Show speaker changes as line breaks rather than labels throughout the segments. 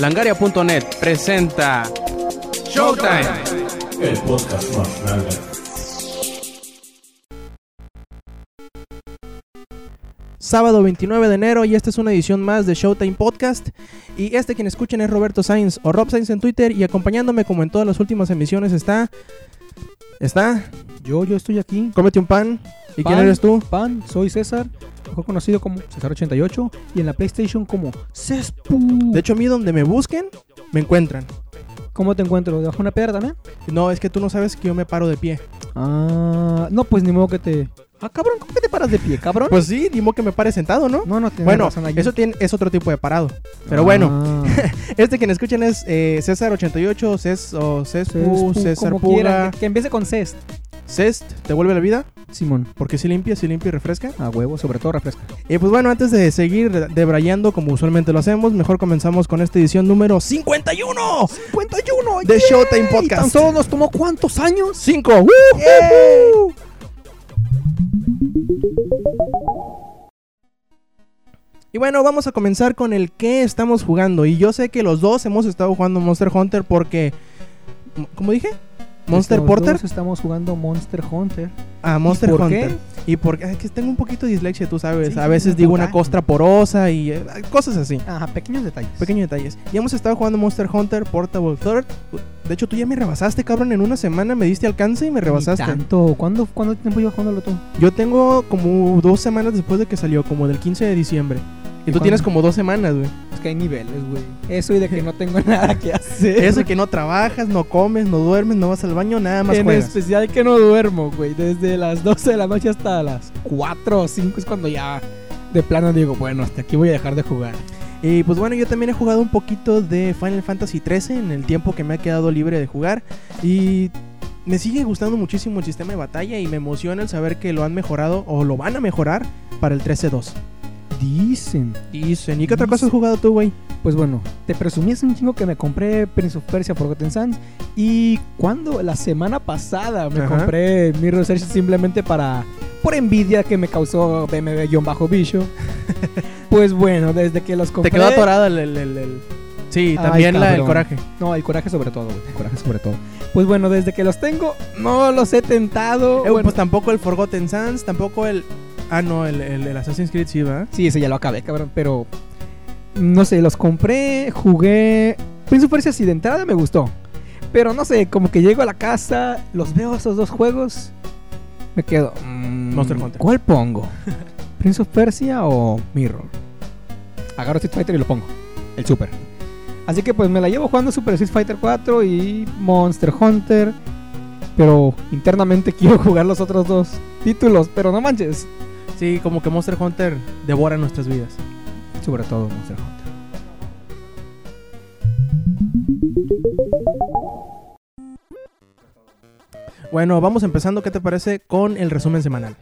Langaria.net presenta Showtime.
El podcast más grande.
Sábado 29 de enero y esta es una edición más de Showtime Podcast. Y este quien escuchen es Roberto Sainz o Rob Sainz en Twitter y acompañándome como en todas las últimas emisiones está... Está...
Yo, yo estoy aquí.
Cómete un pan. ¿Y quién eres tú?
Pan, soy César, mejor conocido como César88 y en la PlayStation como Cespu.
De hecho a mí donde me busquen, me encuentran.
¿Cómo te encuentro? ¿Debajo de una piedra también?
No, es que tú no sabes que yo me paro de pie.
Ah, no, pues ni modo que te... Ah, cabrón, ¿cómo que te paras de pie, cabrón?
Pues sí, dimo que me pare sentado, ¿no?
no, no, tienes
bueno,
razón allí.
eso tiene, es otro tipo de parado. Pero bueno,
Ah,
este quien escuchen es eh, César88, Cés o Cespu, César Pura.
que, que empiece con Cest.
Cest, ¿te vuelve la vida?
Simón,
Porque si limpia, si limpia y refresca.
a huevo, sobre todo refresca.
Y pues bueno, antes de seguir debrayando como usualmente lo hacemos, mejor comenzamos con esta edición número 51
51
de Showtime
¿Y tan
Podcast.
solo nos tomó cuántos años?
5. Y bueno, vamos a comenzar con el que estamos jugando. Y yo sé que los dos hemos estado jugando Monster Hunter porque... ¿Cómo dije? Monster Porter.
estamos jugando Monster Hunter.
Ah, Monster
por
Hunter.
qué?
Y porque es que tengo un poquito de dislexia, tú sabes.
Sí,
a veces digo una costra porosa y eh, cosas así.
Ajá, pequeños detalles.
Pequeños detalles. Y hemos estado jugando Monster Hunter Portable Third. De hecho, tú ya me rebasaste, cabrón. En una semana me diste alcance y me rebasaste.
tanto. ¿Cuándo, ¿Cuánto tiempo llevas jugándolo tú?
Yo tengo como dos semanas después de que salió, como del 15 de diciembre. Y
¿Y
tú tienes como dos semanas, güey.
Es que hay niveles, güey. Eso y de que no tengo nada que hacer.
Eso que no trabajas, no comes, no duermes, no vas al baño, nada más
en
juegas.
especial que no duermo, güey. Desde las 12 de la noche hasta las 4 o 5 es cuando ya de plano digo, bueno, hasta aquí voy a dejar de jugar.
Y pues bueno, yo también he jugado un poquito de Final Fantasy XIII en el tiempo que me ha quedado libre de jugar. Y me sigue gustando muchísimo el sistema de batalla y me emociona el saber que lo han mejorado o lo van a mejorar para el 13.2.
Dicen.
Dicen. ¿Y qué otra cosa has jugado tú, güey?
Pues bueno, te presumí hace un chingo que me compré Prince of Persia Forgotten Sands. Y cuando la semana pasada me
Ajá.
compré Mirror's Edge simplemente para. por envidia que me causó BMW-Bicho. pues bueno, desde que los compré.
Te quedó atorada el... el- el- el- Sí,
Ay,
también la, el coraje.
No, el coraje sobre todo, güey. El coraje sobre todo. Pues bueno, desde que los tengo, no los he tentado.
Eh,
Bueno,
Pues tampoco el Forgotten Sands, tampoco el... Ah, no, el, el, el Assassin's Creed sí,
sí, ese ya lo acabé, cabrón. Pero. No sé, los compré, jugué. Prince of Persia, sí, de entrada me gustó. Pero no sé, como que llego a la casa, los veo esos dos juegos. Me quedo. mm,
Monster Hunter.
¿Cuál pongo? ¿Prince of Persia o Mirror? Agarro Street Fighter y lo pongo. El Super. Así que pues me la llevo jugando Super Street Fighter 4 y Monster Hunter. Pero internamente quiero jugar los otros dos títulos. Pero no manches.
Sí, como que Monster Hunter devora nuestras vidas.
Sobre todo Monster Hunter.
Bueno, vamos empezando, ¿qué te parece? Con el resumen semanal.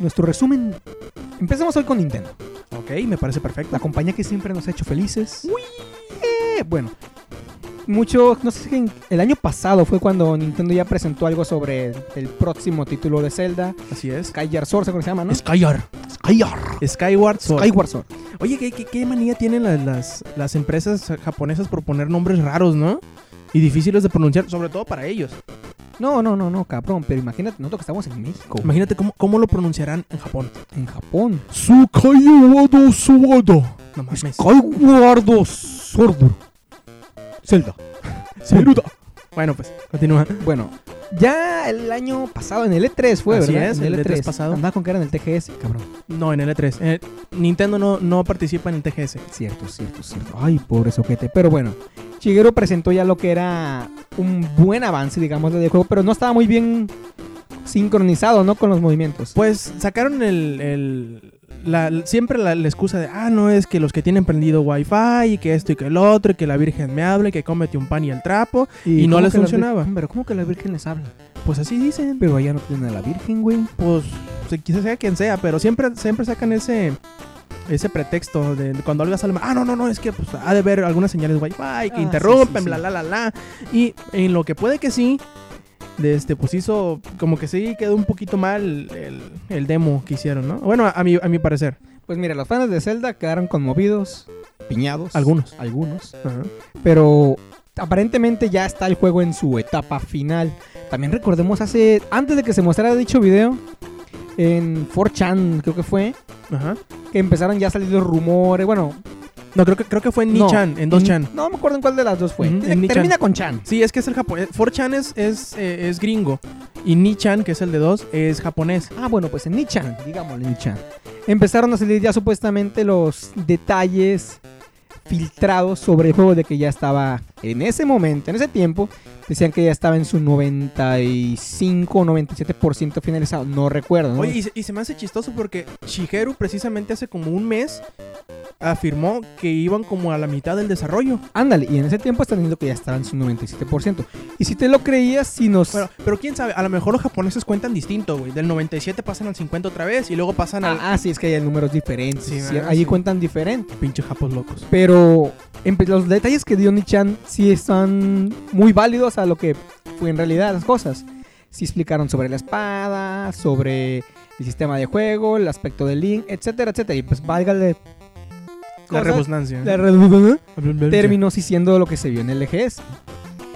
Nuestro resumen. Empezamos hoy con Nintendo.
Ok, me parece perfecto.
La compañía que siempre nos ha hecho felices. Eh, bueno. Mucho, no sé si el año pasado fue cuando Nintendo ya presentó algo sobre el próximo título de Zelda,
Así es.
Skyward Sword, ¿se cómo se llama, no?
Skyward.
Skyward.
Skyward Sword.
Skyward Sword.
Oye, ¿qué, qué, qué manía tienen las, las, las empresas japonesas por poner nombres raros, no? Y difíciles de pronunciar, sobre todo para ellos.
No, no, no, no, cabrón, pero imagínate, nosotros que estamos en México,
Imagínate cómo, cómo lo pronunciarán en Japón.
en Japón.
Skyward Sword. No mames.
Skyward Sword. Zelda.
Saluda. Bueno, pues, continúa.
Bueno, ya el año pasado en el E3 fue,
Así
¿verdad?
es,
en
el E3 pasado.
Andaba con que era en el TGS, cabrón.
No, en el E3. Eh, Nintendo no, no participa en el TGS.
Cierto, cierto, cierto. Ay, pobre soquete. Pero bueno, Shigeru presentó ya lo que era un buen avance, digamos, del juego, pero no estaba muy bien sincronizado, ¿no? Con los movimientos.
Pues sacaron el, el- la- siempre la, la excusa de, ah, no, es que los que tienen prendido wifi y que esto y que el otro y que la Virgen me hable, que cómete un pan y el trapo. y no les funcionaba.
Pero ¿cómo que la Virgen les habla?
Pues así dicen.
Pero allá no tienen a la Virgen, güey.
Pues quizás sea quien sea, pero siempre, siempre sacan ese ese pretexto de cuando algo sale mal, ah, no, no, no, es que pues, ha de haber algunas señales wifi que
Ah,
interrumpen,
sí, sí,
bla,
sí.
la, la, la. Y en lo que puede que sí, de este, pues hizo como que sí quedó un poquito mal el, el demo que hicieron, ¿no? Bueno, a mi, a mi parecer.
Pues mira, los fans de Zelda quedaron conmovidos, piñados.
Algunos.
Algunos. Pero aparentemente ya está el juego en su etapa final. También recordemos hace. Antes de que se mostrara dicho video. En 4chan, creo que fue.
Ajá.
Que empezaron ya a salir los rumores. Bueno,
No, creo que, creo que fue en Ni-chan, en 2chan.
No me acuerdo en cuál de las dos fue.
Ujú,
Tiene-
en Ni-chan.
Termina con Chan.
Sí, es que es el japonés. 4chan es, es, eh, es gringo. Y Ni-chan, que es el de 2, es japonés.
Ah, bueno, pues en Nichan, digámosle Nichan. Empezaron a salir ya supuestamente los detalles filtrados sobre el juego de que ya estaba en ese momento, en ese tiempo, decían que ya estaba en su 95 o 97% finalizado, no recuerdo. ¿no?
Oye, y se, y se me hace chistoso porque Shigeru precisamente hace como un mes afirmó que iban como a la mitad del desarrollo.
Ándale, y en ese tiempo están diciendo que ya estaba en su 97%. Y si te lo creías, si nos...
Pero, pero quién sabe, a lo mejor los japoneses cuentan distinto, güey. Del 97 pasan al 50 otra vez y luego pasan al...
ah, sí, es que hay números diferentes.
Sí,
allí
Sí.
cuentan diferente.
Pinche japos locos.
Pero los detalles que dio Nichan sí están muy válidos a lo que fue en realidad las cosas. Sí explicaron sobre la espada, sobre el sistema de juego, el aspecto del link, etcétera, etcétera. Y pues válgale
La
cosas,
rebusnancia.
la redundancia, terminó sí siendo lo que se vio en el EGS.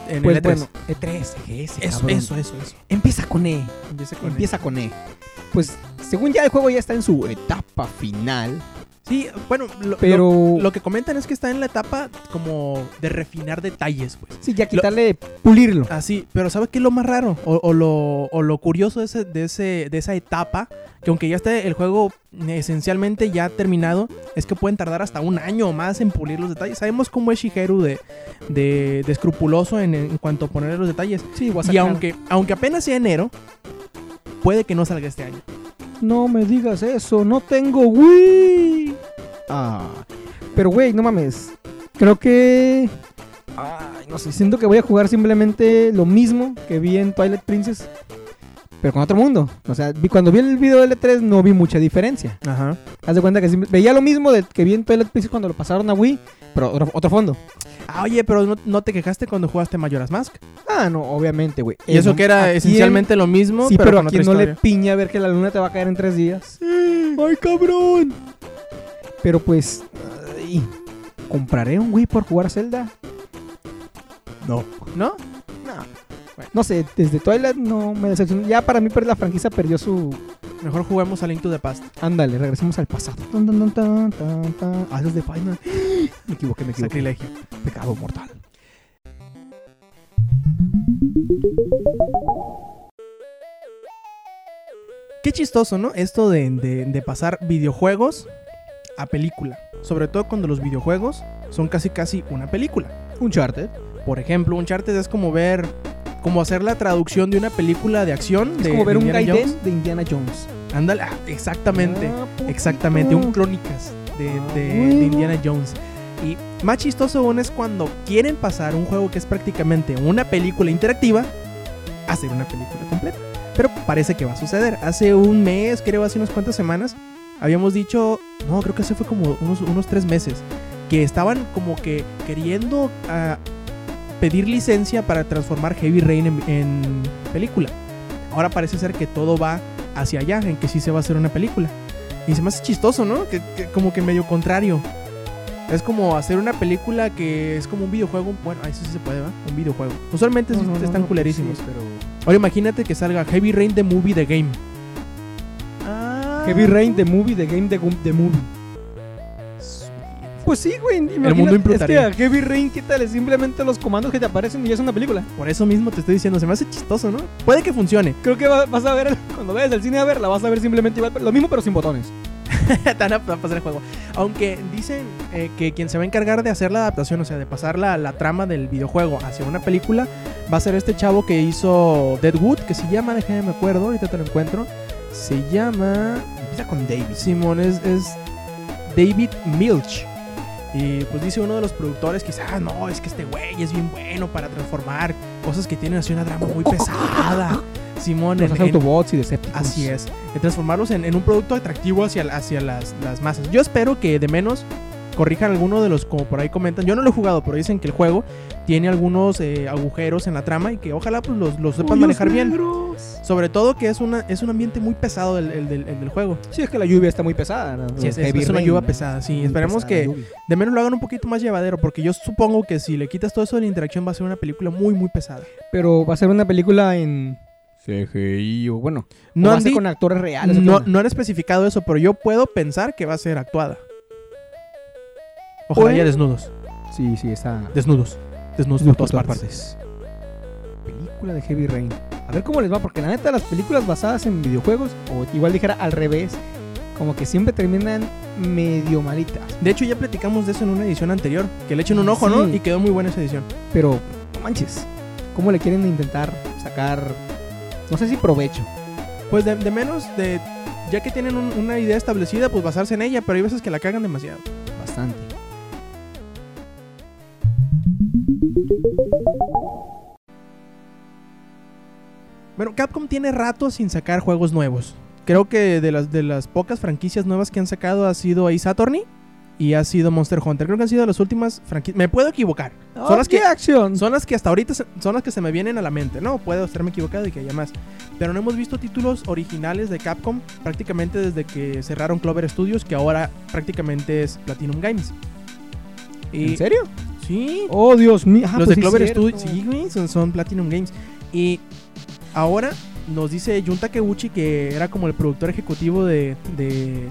En
Pues
el E3.
bueno, E3, EGS,
Eso, eso, eso, eso.
Empieza con E.
Empieza con
Empieza con E. Pues según ya el juego ya está en su etapa final,
Sí, bueno, lo,
pero
lo, lo que comentan es que está en la etapa como de refinar detalles, pues.
sí, ya quitarle, pulirlo.
Así, pero ¿sabes qué es lo más raro? O, o lo, o lo curioso de, ese, de, ese, de esa etapa, que aunque ya esté el juego esencialmente ya terminado, es que pueden tardar hasta un año o más en pulir los detalles. Sabemos cómo es Shigeru de, de, de escrupuloso en, en cuanto a poner los detalles.
Sí,
Y aunque, aunque apenas sea enero, puede que no salga este año.
No me digas eso, no tengo Wii. Ah, pero güey, no mames. Creo que. Ay, no sé, siento que voy a jugar simplemente lo mismo que vi en Twilight Princess. Pero con otro mundo. O sea, vi- cuando vi el video de L3 no vi mucha diferencia.
Ajá.
Haz de cuenta que veía lo mismo de, que vi en Twilight Princess cuando lo pasaron a Wii, pero otro, otro fondo.
Ah, oye, pero no, no te quejaste cuando jugaste Majora's Mask.
Ah, no, obviamente, güey.
Y eso que
¿a
era
quién-
esencialmente lo mismo,
Sí,
pero,
pero, a quien no le piña ver que la luna te va a caer en tres días. ¡Ay, cabrón! Pero pues, ay, ¿compraré un Wii por jugar Zelda? No.
¿No?
No. No sé, desde Twilight no me decepcionó. Ya para mí per- la franquicia perdió su...
Mejor juguemos a Link to the Past.
Ándale, regresemos al pasado. Tan, tan, tan, tan, tan, tan. Ah, de Final. Me equivoqué, me equivoqué.
Sacrilegio.
Pecado mortal.
Qué chistoso, ¿no? Esto de, de- de pasar videojuegos a película. Sobre todo cuando los videojuegos son casi casi una película.
Uncharted.
Por ejemplo, Uncharted es como ver... Como hacer la traducción de una película de acción.
Es
de,
como ver
de
un
Indiana
Gaiden
Jones.
de Indiana Jones.
Ándale, ah, exactamente.
Ah.
Exactamente, un Crónicas de, de-. Indiana Jones. Y más chistoso aún es cuando quieren pasar un juego que es prácticamente una película interactiva a hacer una película completa. Pero parece que va a suceder. Hace un mes, creo, hace unas cuantas semanas, habíamos dicho, no, creo que hace fue como unos, unos tres meses, que estaban como que queriendo ah, pedir licencia para transformar Heavy Rain en, en película. Ahora parece ser que todo va hacia allá, en que sí se va a hacer una película. Y se me hace chistoso, ¿no? Que, que como que medio contrario. Es como hacer una película que es como un videojuego. Bueno, eso sí se puede, ¿va? Un videojuego. Usualmente
No,
están
no,
culerísimos.
sí, pero...
Ahora imagínate que salga Heavy Rain The Movie The Game. Ah.
Heavy Rain, The Movie, The Game, The, the Movie. Pues sí, güey. imagínate,
mundo
Es
implotaría.
que a Heavy Rain, quítale simplemente los comandos que te aparecen y ya es una película.
Por eso mismo te estoy diciendo, se me hace chistoso, ¿no? Puede que funcione.
Creo que va- vas a ver, cuando vayas al cine a verla, vas a ver simplemente igual, lo mismo pero sin botones.
Te van a pasar el juego. Aunque dicen eh, que quien se va a encargar de hacer la adaptación, o sea, de pasar la, la trama del videojuego hacia una película, va a ser este chavo que hizo Deadwood, que se llama, déjame me acuerdo, ahorita te lo encuentro. Se llama.
Empieza con David.
Simón, es, es David Milch. Y pues dice uno de los productores dice, ah, no, es que este güey es bien bueno para transformar cosas que tienen así una drama muy pesada. Simón,
Los
en- en-
Autobots y Decepticons.
Así es, de transformarlos en, en un producto atractivo hacia, hacia las, las masas. Yo espero que de menos corrijan alguno de los, como por ahí comentan. Yo no lo he jugado, pero dicen que el juego tiene algunos eh, agujeros en la trama y que ojalá pues los, los sepan manejar bien. Sobre todo que es una es un ambiente muy pesado el, el del, el del juego.
Sí, es que la lluvia está muy pesada. ¿no?
Sí, es, es-
Heavy
es una lluvia pesada, sí.
Muy
Esperemos
pesada
que de menos lo hagan un poquito más llevadero, porque yo supongo que si le quitas todo eso de la interacción va a ser una película muy, muy pesada.
Pero va a ser una película en CGI o bueno,
No han,
con actores reales. ¿o qué
no, no han especificado eso, pero yo puedo pensar que va a ser actuada. Ojalá
Pues-
haya desnudos.
Sí, sí, está.
Desnudos. Desnudos por todas partes.
Película de Heavy Rain. A ver cómo les va, porque la neta, las películas basadas en videojuegos, o igual dijera al revés, como que siempre terminan medio malitas.
De hecho, ya platicamos de eso en una edición anterior. Que le echen un ojo, ¿no? Y quedó muy buena esa edición.
Pero, no manches, ¿cómo le quieren intentar sacar, no sé si provecho?
Pues de, de menos, de ya que tienen un- una idea establecida, pues basarse en ella, pero hay veces que la cagan demasiado.
Bastante.
Bueno, Capcom tiene rato sin sacar juegos nuevos. Creo que de las, de las pocas franquicias nuevas que han sacado ha sido Ace Attorney y ha sido Monster Hunter. Creo que han sido las últimas franquicias. Me puedo equivocar. Son las que-. Son las que hasta ahorita se- son las que se me vienen a la mente. No, puedo estarme equivocado y que haya más. Pero no hemos visto títulos originales de Capcom prácticamente desde que cerraron Clover Studios, que ahora prácticamente es Platinum Games. Y,
¿En serio?
Sí,
Oh, Dios mío. Ah,
los
pues
de Clover. Studios, sí, güey, son, son Platinum Games. Y ahora nos dice Jun Takeuchi que era como el productor ejecutivo de. de,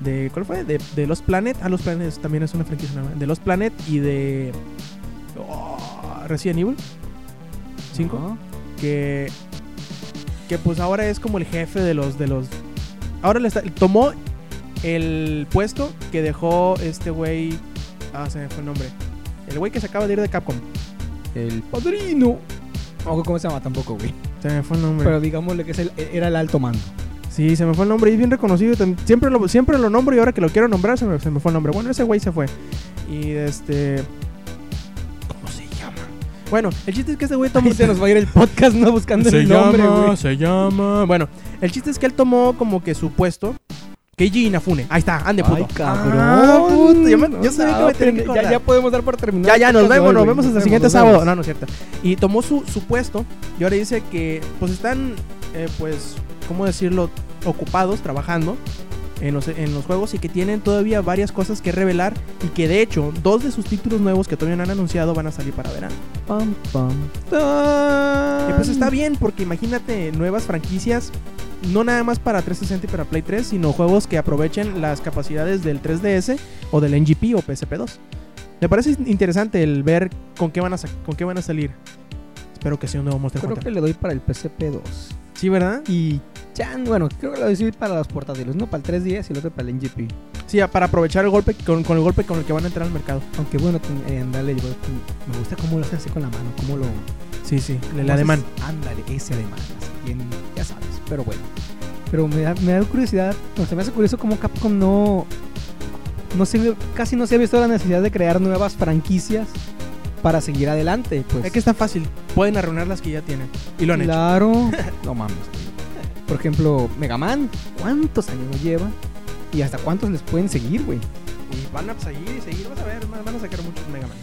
de ¿Cuál fue? De, de Los Planet. Ah, Los Planet también es una franquicia nueva. De Los Planet y de. oh, Resident Evil 5.
Ajá.
Que. Que pues ahora es como el jefe de los. De los ahora le está, tomó el puesto que dejó este güey. Ah, se me fue el nombre. El güey que se acaba de ir de Capcom.
El padrino. No, ¿cómo se llama tampoco, güey?
Se me fue el nombre.
Pero digámosle que es el- era el alto mando.
Sí, se me fue el nombre y es bien reconocido. Siempre lo, siempre lo nombro y ahora que lo quiero nombrar se me, se me fue el nombre. Bueno, ese güey se fue. Y este. ¿Cómo se llama? Bueno, el chiste es que ese güey tomó.
Se nos va a ir el podcast, ¿no? Buscando
se
el nombre,
llama,
güey.
se llama. Bueno, el chiste es que él tomó como que su puesto. Keiji Inafune. Ahí está, ande puto.
Ay, cabrón.
Ah, puto, yo, me- yo
No,
sabía que me tenía que
ya,
acordar.
ya podemos dar por terminado.
Ya, ya,
el
nos vemos,
hoy,
nos vemos hasta el siguiente sábado. No, no es cierto. Y tomó su, su puesto y ahora dice que, pues están, eh, pues, ¿cómo decirlo? Ocupados, trabajando en los, en los juegos y que tienen todavía varias cosas que revelar y que de hecho, dos de sus títulos nuevos que todavía no han anunciado van a salir para verano.
Pam, pam, tan.
Y pues está bien, porque imagínate nuevas franquicias, no nada más para 360 y para Play 3, sino juegos que aprovechen las capacidades del 3DS o del NGP o PSP2. Me parece interesante el ver con qué van a, con qué van a salir. Espero que sea un nuevo Monster
Creo
Hunter.
que le doy para el PSP2.
Sí, ¿verdad?
Y ya, bueno, creo que lo doy para los portátiles. Uno para el 3DS y el otro para el NGP.
Sí, para aprovechar el golpe con, con el golpe con el que van a entrar al mercado.
Aunque bueno, eh, andale, yo- me gusta cómo lo haces así con la mano, cómo lo...
Sí, sí, el ademán.
haces- Ándale, ese así bien, ya sabes, pero bueno. Pero me da, me da curiosidad, no, se me hace curioso cómo Capcom no... no se, casi no se ha visto la necesidad de crear nuevas franquicias para seguir adelante, pues.
Es que está fácil. Pueden arruinar las que ya tienen. Y lo han hecho.
Claro. no mames. Por ejemplo, Mega Man, ¿cuántos años nos lleva? ¿Y hasta cuántos les pueden seguir, güey?
Y van a seguir y seguir. Vas a ver, van van a sacar muchos Mega Man.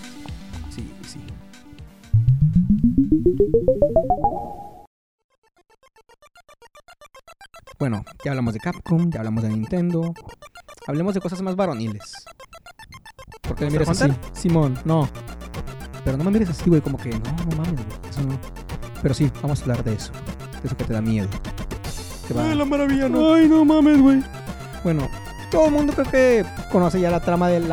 Bueno, ya hablamos de Capcom, ya hablamos de Nintendo. Hablemos de cosas más varoniles. Porque me
¿Monster
miras así? Simón, no. Pero no me mires así, güey, como que no, no mames, güey. Eso no. Pero sí, vamos a hablar de eso. De eso que te da miedo. Que va-
la maravilla, no.
Ay, no mames, güey. Bueno, todo el mundo creo que conoce ya la trama del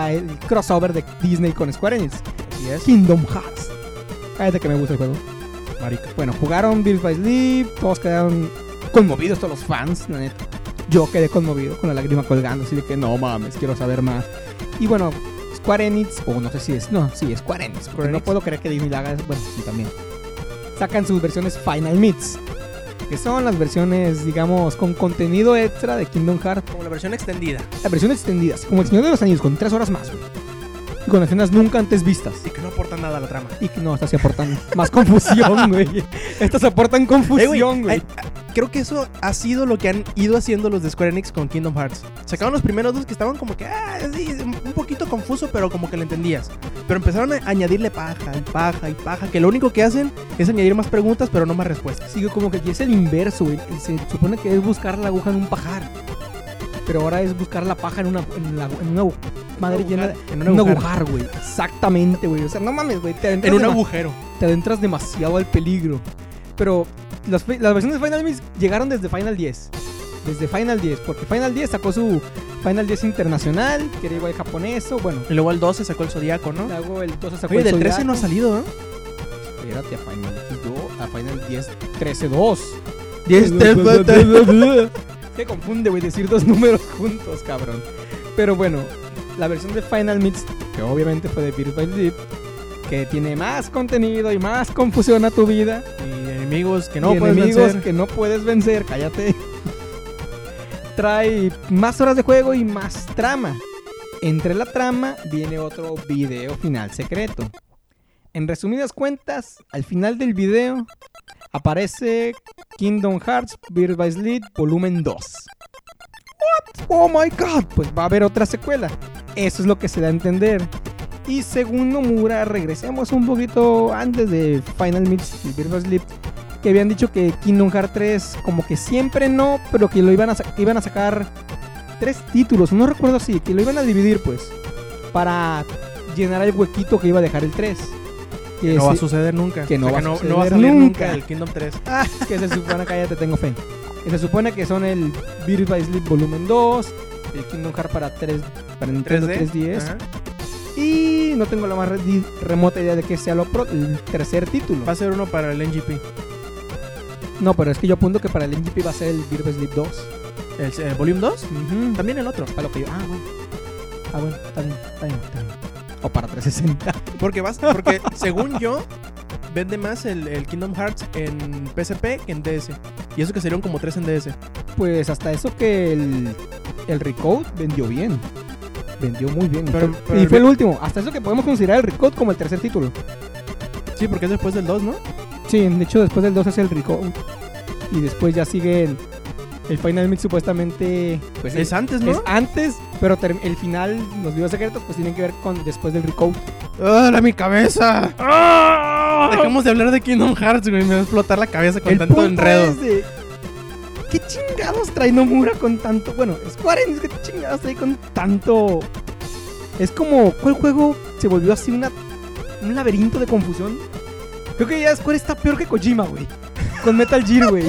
crossover de Disney con Square Enix.
Así es.
Kingdom Hearts. Cállate que me gusta el juego.
Marica.
Bueno, jugaron Beats by Sleep, todos quedaron conmovidos, todos los fans, la neta. Yo quedé conmovido con la lágrima colgando, así de que no mames, quiero saber más. Y bueno, Square Enix, o no sé si es, no, sí, Square Enix, porque
Square
no
Enix.
puedo creer que Disney haga, bueno, sí también. Sacan sus versiones Final Meets, que son las versiones, digamos, con contenido extra de Kingdom Hearts
Como la versión extendida.
la versión extendida, así como el Señor de los Anillos, con tres horas más, güey. Y con escenas nunca antes vistas.
Y que no aportan nada a la trama.
Y que no, estas se aportan más confusión, güey. Estas aportan confusión, güey.
hay- creo que eso ha sido lo que han ido haciendo los de Square Enix con Kingdom Hearts. Sacaron los primeros dos que estaban como que, ah, sí, un poquito confuso, pero como que lo entendías. Pero empezaron a añadirle paja y paja y paja, que lo único que hacen es añadir más preguntas, pero no más respuestas.
Sigue como que aquí es el inverso, güey. Se supone que es buscar la aguja en un pajar. Pero ahora es buscar la paja en una, en la- en una madre llena de.
en un agujar.
güey. Exactamente, güey. O sea, no mames, güey.
En un agujero.
te adentras demasiado al peligro. Pero las, las versiones de Final Mix llegaron desde Final 10. Desde Final 10, porque Final 10 sacó su Final 10 internacional, que era igual japonés, o bueno,
Y luego el 12 sacó el Zodíaco, ¿no?
luego el 12 sacó
Oye,
el
del 13 no ha salido, ¿eh?
Espérate, a Final X2, a Final 10, 13, 2.
10
Se confunde, güey, decir dos números juntos, cabrón. Pero bueno, la versión de Final Mix, que obviamente fue de Beat by Sleep, que tiene más contenido y más confusión a tu vida.
Y enemigos que no
y
puedes
enemigos
vencer.
que no puedes vencer, cállate. Trae más horas de juego y más trama. Entre la trama viene otro video final secreto. En resumidas cuentas, al final del video aparece Kingdom Hearts Birth by Sleep volumen 2. What? Oh my god, pues va a haber otra secuela. Eso es lo que se da a entender. Y según Nomura, regresemos un poquito antes de Final Mix y by Sleep, que habían dicho que Kingdom Hearts 3 como que siempre no, pero que lo iban a, que iban a sacar tres títulos, no recuerdo así, que lo iban a dividir pues, para llenar el huequito que iba a dejar el 3. Que
No va a suceder nunca.
que no
O sea,
va a
no,
suceder
va a salir nunca el Kingdom 3.
Ah, que se supone que ya te tengo fe. Que se supone que son el Beat by Sleep Volumen 2, el Kingdom Hearts para 3 para Nintendo
3D.
3DS
Ajá.
Y no tengo la más re- remota idea de que sea lo pro- el tercer título.
Va a ser uno para el NGP.
No, pero es que yo apunto que para el NGP va a ser el by Sleep 2.
¿El, el Volume 2?
Ujú.
También el otro.
Para lo que yo. Ah, bueno. Ah, bueno, está bien, está bien, está bien. O para 360.
Porque, vas, porque según yo, vende más el, el Kingdom Hearts en PSP que en DS. Y eso que salieron como 3 en DS.
Pues hasta eso que el, el Recode vendió bien. Vendió muy bien.
Pero-
y fue el último. Hasta eso que podemos considerar el Recode como el tercer título.
Sí, porque es después del 2, ¿no?
Sí, de hecho después del 2 es el Recode. Y después ya sigue el, el Final Mix supuestamente. Pues
es antes, ¿no?
es antes, pero el final, los videos secretos, pues tienen que ver con después del Recode.
¡Ah, mi cabeza! Dejemos de hablar de Kingdom Hearts, güey. Me va a explotar la cabeza con
el
tanto
punto
enredo.
es de, ¿Qué chingados trae Nomura con tanto? Bueno, Square Enix, ¿qué chingados trae con tanto? Es como, ¿cuál juego se volvió así una, un laberinto de confusión? Creo que ya Square está peor que Kojima, güey. Con Metal Gear, güey.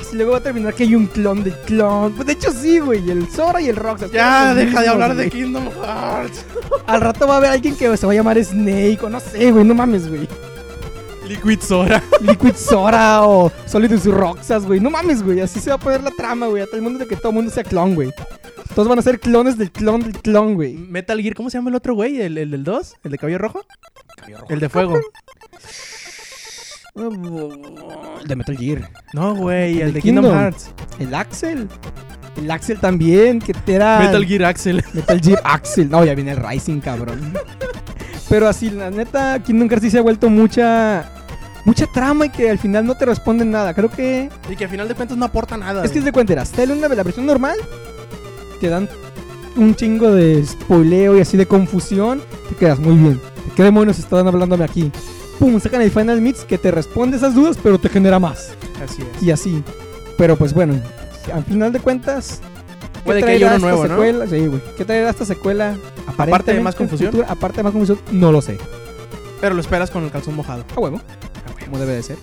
Así luego va a terminar que hay un clon del clon. Pues de hecho sí, güey. El Sora y el Roxas.
Ya, deja de hablar de. Kingdom Hearts.
Al rato va a haber alguien que se va a llamar Snake o no sé, güey. No mames, güey.
Liquid Sora.
Liquid Sora o Solidus Roxas, güey. No mames, güey. Así se va a poner la trama, güey. A todo el mundo de que todo el mundo sea clon, güey. Todos van a ser clones del clon del clon, güey.
Metal Gear, ¿cómo se llama el otro güey? ¿El, el del 2? ¿El de cabello rojo? El de fuego.
El de Metal Gear.
No, güey,
El
el
de
de Kingdom,
Kingdom.
Hearts.
El Axel. El Axel también, que era...
Metal Gear Axel.
Metal Gear Axel. No, ya viene el Rising, cabrón. Pero así, la neta, Kingdom Hearts sí se ha vuelto mucha... Mucha trama y que al final no te responden nada. Creo que...
Y que al final de cuentas no aporta nada.
Es que es de cuenteras. Te una la versión normal. Te dan un chingo de spoileo y así de confusión. Te quedas muy bien. ¿De qué demonios estaban hablándome aquí? Pum, sacan el Final Mix que te responde esas dudas, pero te genera más.
Así es.
Y así. Pero pues bueno, al final de cuentas. ¿qué
Puede que haya uno nuevo, ¿no?
secuela? Sí, güey. ¿Qué traerá esta secuela?
de
Aparentemente
más confusión.
futuro, aparte de más confusión, no lo sé.
Pero lo esperas con el calzón mojado.
A huevo. Como debe de ser.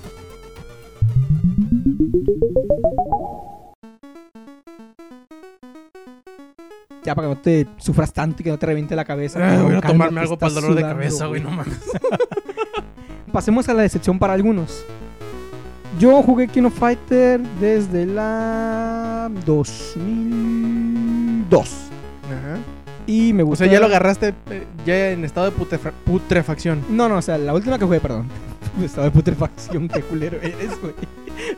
Ya para que no te sufras tanto y que no te reviente la cabeza.
Ah, voy a
calma
tomarme algo para el dolor de cabeza, güey, no mames.
Pasemos a la decepción para algunos. Yo jugué Kino Fighter desde la 2002.
Ajá.
Y me
O
gustó.
sea, ya lo agarraste eh, ya en estado de putrefacción.
No, no, o sea, la última que jugué, perdón. Estaba de putrefacción, qué culero eres, güey.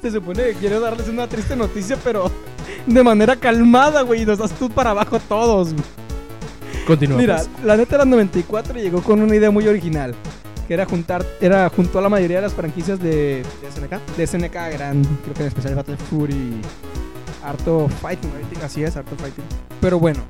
Se supone que quiero darles una triste noticia, pero de manera calmada, güey. Y nos das tú para abajo todos, güey.
Continúa.
Mira,
pues.
la neta la 94 llegó con una idea muy original. que era juntar, era junto a la mayoría de las franquicias de,
¿De SNK?
de SNK, eran, creo que en especial Battle Fury, harto fighting.
Así es, Art of Fighting.
Pero bueno.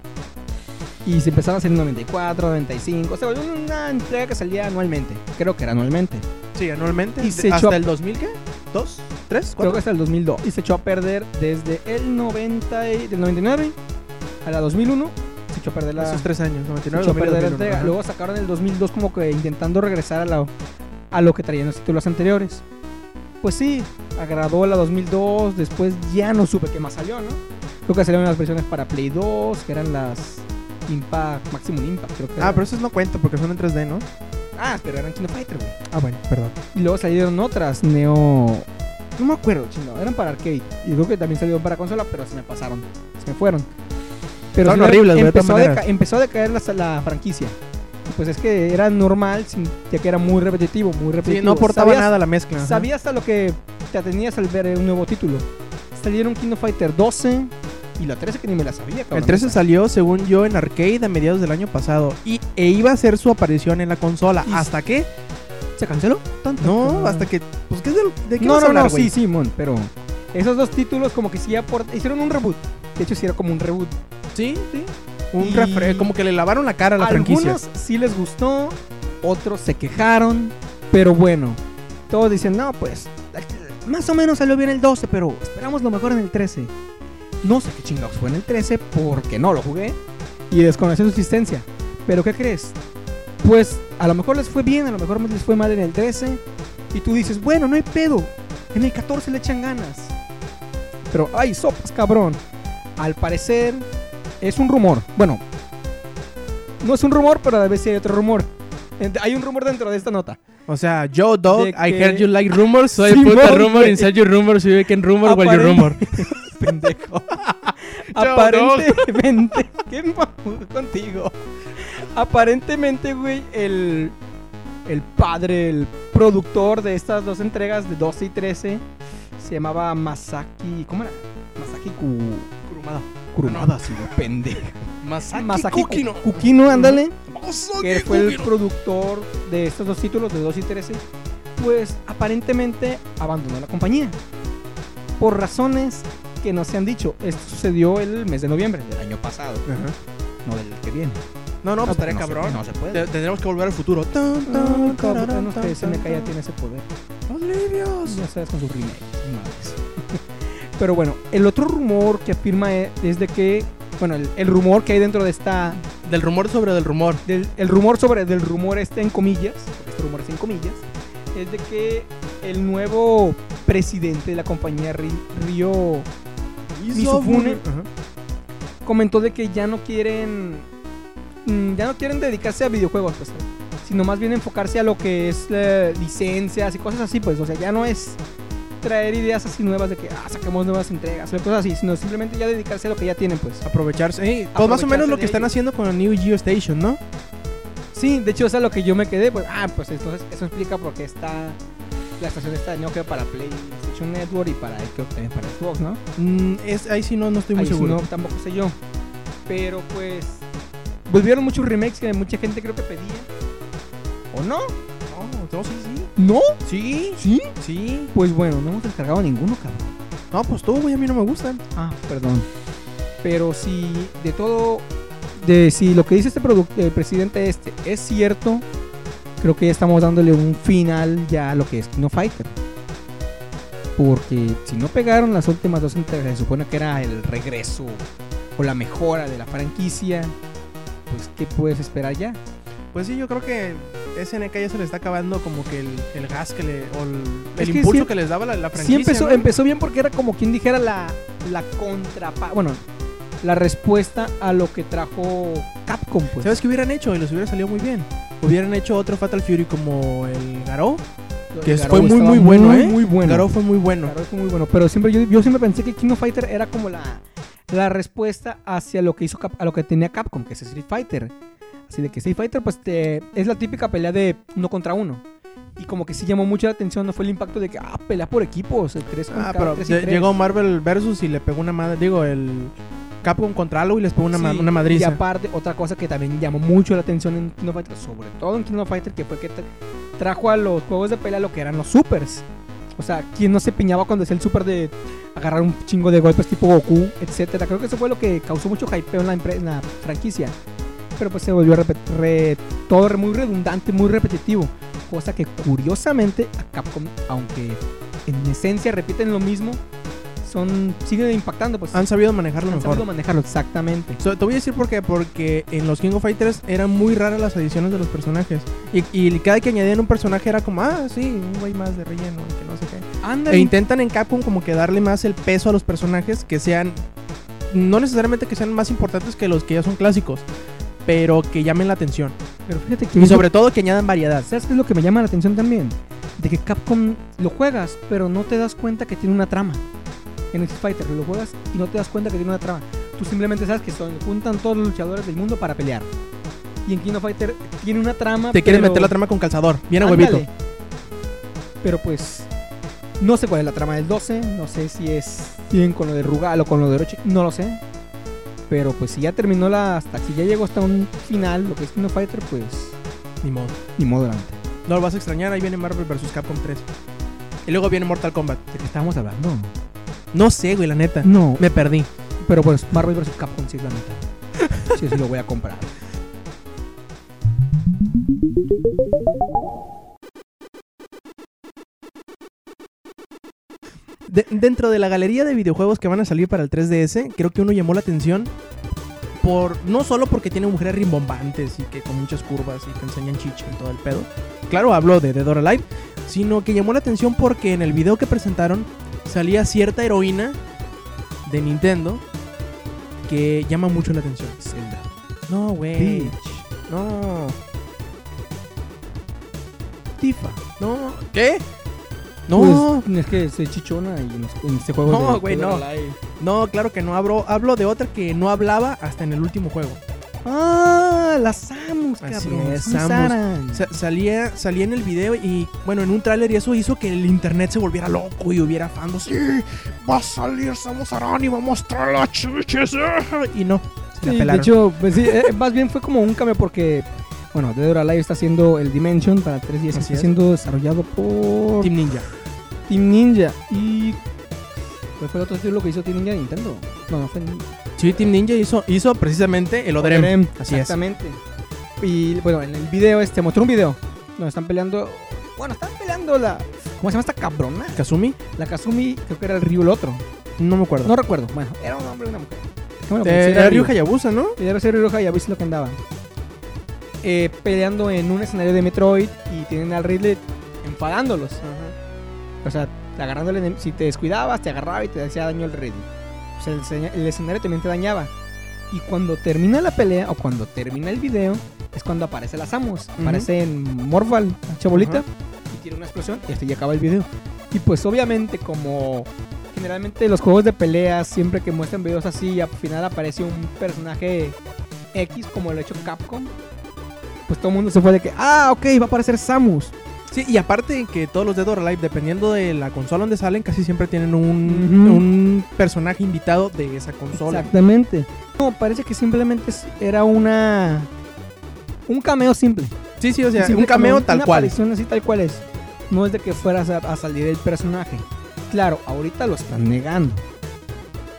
Y se empezaron a hacer en 94, 95. O sea, una entrega que salía anualmente. Creo que era anualmente.
Sí, anualmente.
Y se echó
¿Hasta
a-
el 2000 qué? ¿Dos? ¿Tres?
Creo que
¿Cuatro?
hasta el 2002. Y se echó a perder desde el 90 y- del 99 a la 2001. Se echó a perder la,
Esos tres años,
se
99,
echó a
2000,
perder la
2001,
entrega.
ajá.
Luego sacaron el 2002 como que intentando regresar a, la- a lo que traían los títulos anteriores. Pues sí, agradó la 2002. Después ya no supe qué más salió, ¿no? Creo que salieron las versiones para Play 2, que eran las Impact, Maximum Impact, creo que
Ah,
eran.
pero esos no cuentan porque son en 3D, ¿no?
Ah, pero eran Kino Fighter, güey.
Ah, bueno, perdón.
Y luego salieron otras, Neo. No me acuerdo, chino. Eran para arcade. Y creo que también salieron para consola, pero se me pasaron. Se me fueron. Pero
Son horribles, güey, de
empezó, a empezó decaer la, la franquicia. Pues es que era normal, ya que era muy repetitivo, muy repetitivo.
Sí, no aportaba
Sabías-
nada la mezcla.
Sabías hasta lo que te atenías al ver un nuevo título. Salieron Kingdom Fighter 12 y la 13 que ni me la sabía, cabrón.
El 13 salió, según yo, en arcade a mediados del año pasado. Y, e iba a hacer su aparición en la consola. ¿Hasta qué?
¿Se canceló?
No, hasta que. Pues, ¿qué es de, de qué
no,
vas a
no,
hablar,
no, sí, Simón, pero esos dos títulos como que sí aport- hicieron un reboot. De hecho, sí era como un reboot.
Sí, sí. Un
Y-
refre- como que le lavaron la cara a la franquicia.
Algunos sí les gustó, otros se quejaron, pero bueno, todos dicen, no, pues, más o menos salió bien el 12, pero esperamos lo mejor en el 13. No sé qué chingados fue en el 13 porque no lo jugué y desconocí su existencia. Pero ¿qué crees? Pues a lo mejor les fue bien, a lo mejor les fue mal en el 13 y tú dices, bueno, no hay pedo, en el 14 le echan ganas. Pero, ay, sopas, cabrón. Al parecer es un rumor. Bueno, no es un rumor, pero a veces sí hay otro rumor. Hay un rumor dentro de esta nota.
O sea, yo, dog, I
que-
heard you like rumors, soy
Simón,
puta rumor,
güey.
inside your rumors, you can rumor while you rumor.
Pendejo. Aparentemente. ¿Qué contigo? Aparentemente, güey, el, el padre, el productor de estas dos entregas, de 12 y 13, se llamaba Masaki. ¿Cómo era? Masaki Ku,
Kurumada.
Kurumada, sí, güey, pendejo.
Masaki,
Masaki
Kukino.
Ku- Kukino, ándale.
Masaki
que fue el productor de estos dos títulos, de 2 y 13, pues aparentemente abandonó la compañía. Por razones que no se han dicho. Esto sucedió el mes de noviembre del año pasado,
Ajá.
no del que viene.
No, no, pues
porque
estaría
no se-
cabrón.
no se puede.
Te- Tendremos que volver al futuro. Tan,
Ah,
tan,
cabrón,
tararán,
que
tan,
SNK ya
tan,
tiene ese poder.
Los libios.
Ya sabes con sus remakes. madres. Pero bueno, el otro rumor que afirma e- es de que, bueno, el, el rumor que hay dentro de esta,
Del rumor sobre del rumor.
del, el rumor sobre del rumor este en comillas, porque este rumor es en comillas, es de que el nuevo presidente de la compañía Ri- Ryo Mizufune.
Ajá.
comentó de que ya no quieren mm, ya no quieren dedicarse a videojuegos pues sino más bien enfocarse a lo que es eh, licencias y cosas así pues o sea ya no es traer ideas así nuevas de que ah, saquemos nuevas entregas o cosas así sino simplemente ya dedicarse a lo que ya tienen pues
Aprovecharse. eh, pues más o menos lo que están
ello.
haciendo con el New Geo Station, ¿no?
sí de hecho eso es a lo que yo me quedé pues ah pues entonces eso explica por qué está la estación está de Nokia para PlayStation Network y para creo que también para Xbox ¿no?
Mm, es, ahí sí no, no estoy muy
Ahí sí no, tampoco sé yo. Pero pues. Volvieron muchos remakes que mucha gente creo que pedía. ¿O no?
No, no, sí, sí.
¿No?
Sí,
¿Sí?
sí.
Pues bueno, no hemos descargado ninguno, cabrón.
No, pues tú, güey, a mí no me gustan.
Ah, perdón. Pero si de todo. De si lo que dice este el presidente este es cierto, creo que ya estamos dándole un final ya a lo que es Kino Fighter. Porque si no pegaron las últimas dos entregas, se supone que era el regreso o la mejora de la franquicia, pues ¿qué puedes esperar ya?
Pues sí, yo creo que SNK ya se le está acabando como que el, el gas que le. o el,
Es
el
que
impulso
sí-
que les daba la, la
Sí
franquicia.
empezó,
¿no?
empezó bien porque era como quien dijera la, la contrapa, bueno, la respuesta a lo que trajo Capcom, pues.
¿Sabes qué hubieran hecho? Y les hubiera salido muy bien. Hubieran hecho otro Fatal Fury como el Garou. Que
Garou
fue muy, muy bueno,
muy,
¿eh?
Muy bueno.
Garou fue muy bueno.
Garou fue muy bueno. Pero siempre yo, yo siempre pensé que King of Fighter era como la, la respuesta hacia lo que hizo Cap- a lo que tenía Capcom, que es Street Fighter. Así de que Street Fighter, pues te- es la típica pelea de uno contra uno. Y como que sí llamó mucho la atención, no fue el impacto de que, ah, pelea por equipos, el 3
Ah, pero lle- llegó Marvel Versus y le pegó una madre. Digo, el Capcom contra Halo y les pegó una, ma- una
Y
madriza.
aparte, otra cosa que también llamó mucho la atención en King of Fighter, sobre todo en King of Fighter, que fue que trajo a los juegos de pelea lo que eran los supers. O sea, ¿quién no se piñaba cuando hacía el super de agarrar un chingo de golpes tipo Goku, etcétera? Creo que eso fue lo que causó mucho hypeo en la, en la franquicia. Pero pues se volvió re- todo re- muy redundante, muy repetitivo. Cosa que curiosamente a Capcom, aunque en esencia repiten lo mismo, son siguen impactando. Pues
Han sabido manejarlo
han
mejor.
sabido manejarlo exactamente.
So, te voy a decir por qué. Porque en los King of Fighters eran muy raras las adiciones de los personajes. Y, y cada que añadían un personaje era como, ah, sí, un güey más de relleno, que no sé qué.
Ándale.
E intentan en Capcom como que darle más el peso a los personajes que sean. No necesariamente que sean más importantes que los que ya son clásicos. Pero que llamen la atención.
Pero fíjate que
Y sobre todo que añadan variedad.
¿Sabes qué es lo que me llama la atención también? De que Capcom lo juegas, pero no te das cuenta que tiene una trama. En Street Fighter lo juegas y no te das cuenta que tiene una trama. Tú simplemente sabes que son, juntan todos los luchadores del mundo para pelear. Y en King of Fighter tiene una trama.
Te quieren
pero-
meter la trama con calzador.
Ándale.
huevito.
Pero pues. No sé cuál es la trama del 12. No sé si es bien con lo de Rugal o con lo de Orochi. No lo sé. Pero pues si ya terminó la. Hasta si ya llegó hasta un final, lo que es King of Fighter, pues.
Ni modo.
Ni modo delante.
No lo vas a extrañar. Ahí viene Marvel vs. Capcom 3. Y luego viene Mortal Kombat.
¿De qué estábamos hablando?
No sé, güey, la neta.
No.
Me perdí.
Pero pues Marvel vs. Capcom sí es la neta. Sí, sí lo voy a comprar.
De- dentro de la galería de videojuegos que van a salir para el 3DS, creo que uno llamó la atención por no solo porque tiene mujeres rimbombantes y que con muchas curvas y que enseñan chicha y todo el pedo. Claro, hablo de Dead or Alive, sino que llamó la atención porque en el video que presentaron salía cierta heroína de Nintendo que llama mucho la atención.
Zelda.
No, güey.
Peach.
No.
Tifa.
No. ¿Qué? No.
Pues, es que se chichona y en, en este juego.
No, güey, no. No, claro que no. Hablo, hablo de otra que no hablaba hasta en el último juego.
Ah, la Samus, cabrón.
es,
Samus.
Sa- salía, salía en el video y, bueno, en un tráiler y eso hizo que el internet se volviera loco y hubiera fandos. Sí, va a salir Samus Aran y va a mostrar las chiches. eh". Y no, se la
Sí, de hecho, pues sí, eh, más bien fue como un cambio porque, bueno, Dead or Alive está haciendo el Dimension para 3DS,
Así
está
es.
siendo desarrollado por
Team Ninja.
Team Ninja. Y. ¿Cuál fue el otro título que hizo Team Ninja Nintendo? No, no fue Ninja.
Sí, Team Ninja hizo, hizo precisamente el Odrem. Así es.
Exactamente. Y bueno, en el video este, mostró un video donde están peleando. Bueno, están peleando la. ¿Cómo se llama esta cabrona?
Kazumi,
La Kazumi, creo que era el Ryu el otro.
no me acuerdo.
No recuerdo. Bueno, era un hombre y una mujer.
Eh, era Ryu Hayabusa, ¿no?
Ser Ryu Hayabusa lo que andaba. Eh, peleando en un escenario de Metroid y tienen al Ridley enfadándolos. O sea, agarrándole, si te descuidabas, te agarraba y te hacía daño el Ridley. Sea, el, escena- el escenario también te dañaba. Y cuando termina la pelea o cuando termina el video, es cuando aparece la Samus. Aparece en Morval, chabolita,
Ajá.
y tiene una explosión y hasta ya acaba el video. Y pues obviamente como generalmente los juegos de peleas, siempre que muestran videos así, al final aparece un personaje X como lo ha hecho Capcom. Pues todo el mundo se fue de que, ah, ok, va a aparecer Samus.
Sí, y aparte que todos los Dead or Alive, dependiendo de la consola donde salen, casi siempre tienen un, un personaje invitado de esa consola.
Exactamente. No, parece que simplemente era una. Un cameo simple.
Sí, sí, o sea, un, cameo, tal
una
cual.
Aparición así tal cual es. No es de que fueras a, salir el personaje. Claro, ahorita lo están negando.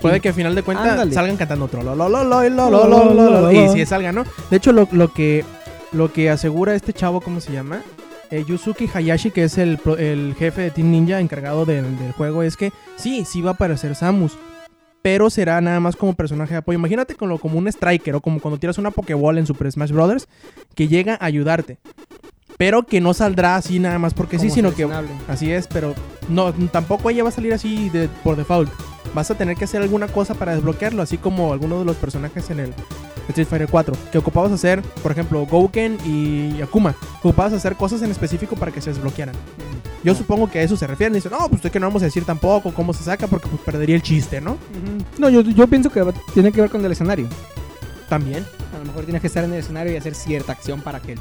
Puede que al final de cuentas salgan cantando otro. Lo, lo, y si salgan, ¿no? De hecho, lo, lo, que, lo que asegura este chavo, ¿cómo se llama? Eh, Yusuke Hayashi, que es el, el jefe de Team Ninja encargado del, del juego, es que sí, sí va a aparecer Samus. Pero será nada más como personaje de apoyo. Imagínate como, como un striker o como cuando tiras una Pokéball en Super Smash Bros. que llega a ayudarte. Pero que no saldrá así nada más porque sí, sino que. Así es, pero no, tampoco ella va a salir así de, por default. Vas a tener que hacer alguna cosa para desbloquearlo, así como algunos de los personajes en el Street Fighter 4, que ocupabas hacer, por ejemplo, Gouken y Akuma, ocupabas hacer cosas en específico para que se desbloquearan. Yo supongo que a eso se refieren, dicen, no, pues es que no vamos a decir tampoco cómo se saca porque pues, perdería el chiste, ¿no?
No, yo, yo pienso que tiene que ver con el escenario.
También.
A lo mejor tienes que estar en el escenario y hacer cierta acción para que el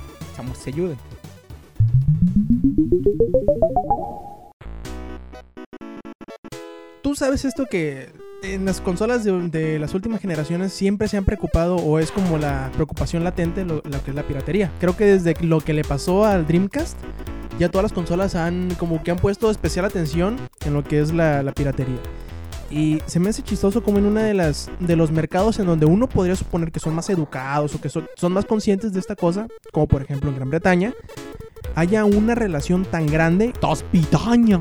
se ayude.
Tú sabes esto que en las consolas de, de las últimas generaciones siempre se han preocupado o es como la preocupación latente lo, lo que es la piratería. Creo que desde lo que le pasó al Dreamcast ya todas las consolas han como que han puesto especial atención en lo que es la, la piratería. Y se me hace chistoso como en una de las de los mercados en donde uno podría suponer que son más educados o que son, son más conscientes de esta cosa, como por ejemplo en Gran Bretaña, haya una relación tan grande,
¡Dos pitaña!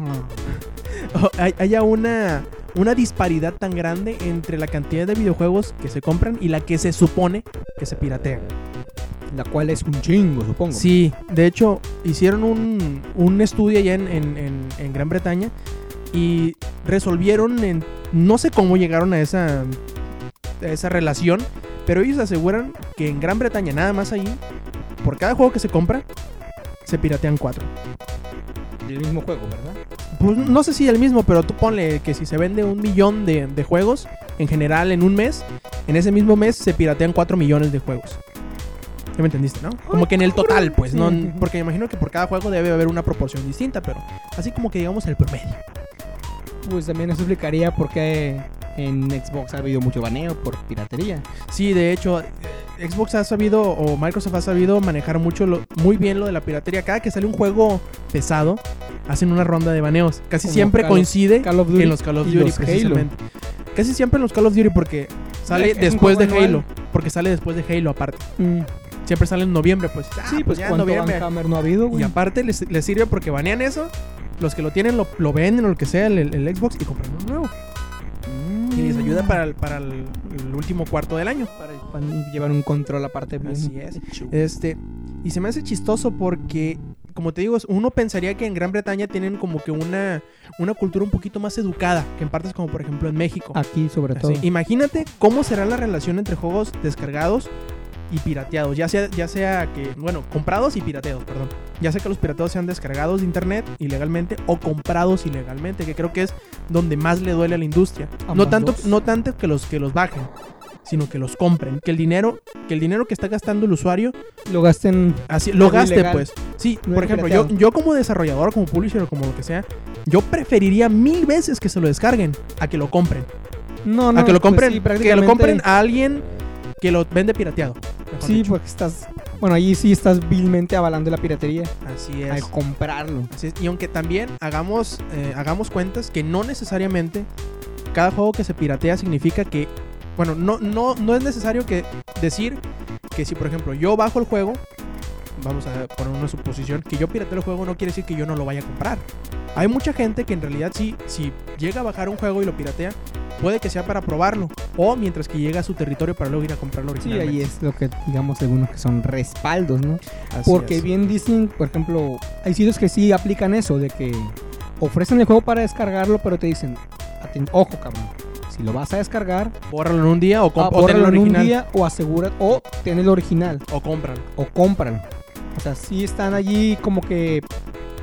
haya una una disparidad tan grande entre la cantidad de videojuegos que se compran y la que se supone que se piratean.
La cual es un chingo, supongo.
Sí, de hecho, hicieron un, un estudio allá en, en- en- en Gran Bretaña y resolvieron en. No sé cómo llegaron a esa, a esa relación, pero ellos aseguran que en Gran Bretaña, nada más ahí, por cada juego que se compra, se piratean cuatro.
El mismo juego, ¿verdad?
Pues no sé si el mismo, pero tú ponle que si se vende un millón de, de juegos en general en un mes, en ese mismo mes se piratean 4 millones de juegos. ¿Ya me entendiste, no? Como que en el total, pues, ¿no? Porque me imagino que por cada juego debe haber una proporción distinta, pero así como que digamos el promedio.
Pues también eso explicaría por qué en Xbox ha habido mucho baneo por piratería.
Sí, de hecho, eh, Xbox ha sabido, o Microsoft ha sabido manejar mucho lo- muy bien lo de la piratería. Cada que sale un juego pesado, hacen una ronda de baneos. Casi
Como
siempre
Call of-
coincide
Call of Duty
en los Call of
y
Duty,
los Halo.
precisamente. Casi siempre en los Call of Duty porque sale
Es un
después de
juego
Halo. Porque sale después de Halo aparte.
Mm.
Siempre sale en noviembre, pues. Ah,
sí, pues
ya en
cuánto
noviembre.
No ha habido,
Y
güey.
aparte les, les sirve porque banean eso. Los que lo tienen lo, lo venden o lo que sea, el, el Xbox, y compran uno nuevo. Y les ayuda para el, para el, el último cuarto del año.
para, llevar un control aparte bien
Así es. Este, y se me hace chistoso porque, como te digo, uno pensaría que en Gran Bretaña tienen como que una, una cultura un poquito más educada que en partes como por ejemplo en México.
Aquí sobre todo.
Así, imagínate cómo será la relación entre juegos descargados y pirateados. Ya sea, ya sea que, bueno, comprados y pirateados, perdón. Ya sea que los pirateados sean descargados de internet ilegalmente o comprados ilegalmente, que creo que es donde más le duele a la industria. No tanto,
dos.
no tanto que los que los bajen, sino que los compren. Que el dinero, que el dinero que está gastando el usuario
Lo gasten
Así, lo gaste,
ilegal.
pues. Sí,
No
por ejemplo, yo, yo como desarrollador, como publisher o como lo que sea, yo preferiría mil veces que se lo descarguen a que lo compren.
No, no.
a que lo
pues
compren,
sí,
que lo compren a alguien que lo vende pirateado.
Sí,
dicho.
porque estás. Bueno, allí sí estás vilmente avalando la piratería
Así
al
es.
comprarlo.
Así es. Y aunque también hagamos, eh, hagamos cuentas que no necesariamente cada juego que se piratea significa que. Bueno, no, no, no es necesario que decir que si, por ejemplo, yo bajo el juego, vamos a poner una suposición, que yo pirateo el juego no quiere decir que yo no lo vaya a comprar. Hay mucha gente que en realidad sí, si llega a bajar un juego y lo piratea, puede que sea para probarlo. O mientras que llega a su territorio para luego ir a comprarlo
Sí,
originalmente.
ahí es lo que, digamos, algunos que son respaldos, ¿no?
Así
Porque
es.
bien dicen, por ejemplo, hay sitios que sí aplican eso, de que ofrecen el juego para descargarlo, pero te dicen, "Aten- ojo, cabrón, si lo vas a descargar,
Bórralo en un día o,
ah, bórralo en un día o asegura, o ten el original,
O cómpralo.
o cómpralo. O sea, sí están allí como que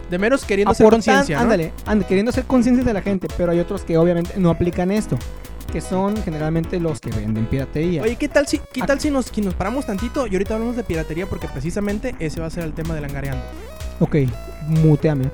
De menos queriendo hacer conciencia, ¿no?
ándale, ándale, queriendo hacer conciencia de la gente, pero hay otros que obviamente no aplican esto, que son generalmente los que venden piratería.
Oye, ¿qué tal si, qué
Ah.
tal si nos, si nos paramos tantito y ahorita hablamos de piratería? Porque precisamente ese va a ser el tema del langareando.
Ok, muteame.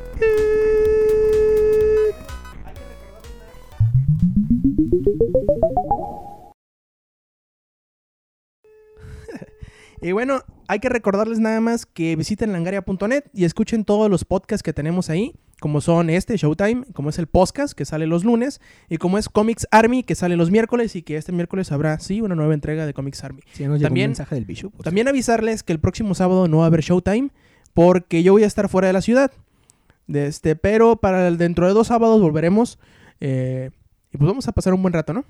Y bueno, hay que recordarles nada más que visiten langaria.net y escuchen todos los podcasts que tenemos ahí, como son este, Showtime, como es el podcast que sale los lunes, y como es Comics Army que sale los miércoles y que este miércoles habrá, sí, una nueva entrega de Comics Army.
Nos llegó
También-
un mensaje del Bishop.
También avisarles que el próximo sábado no va a haber Showtime porque yo voy a estar fuera de la ciudad. De este, pero para el- dentro de dos sábados volveremos eh, y pues vamos a pasar un buen rato, ¿no?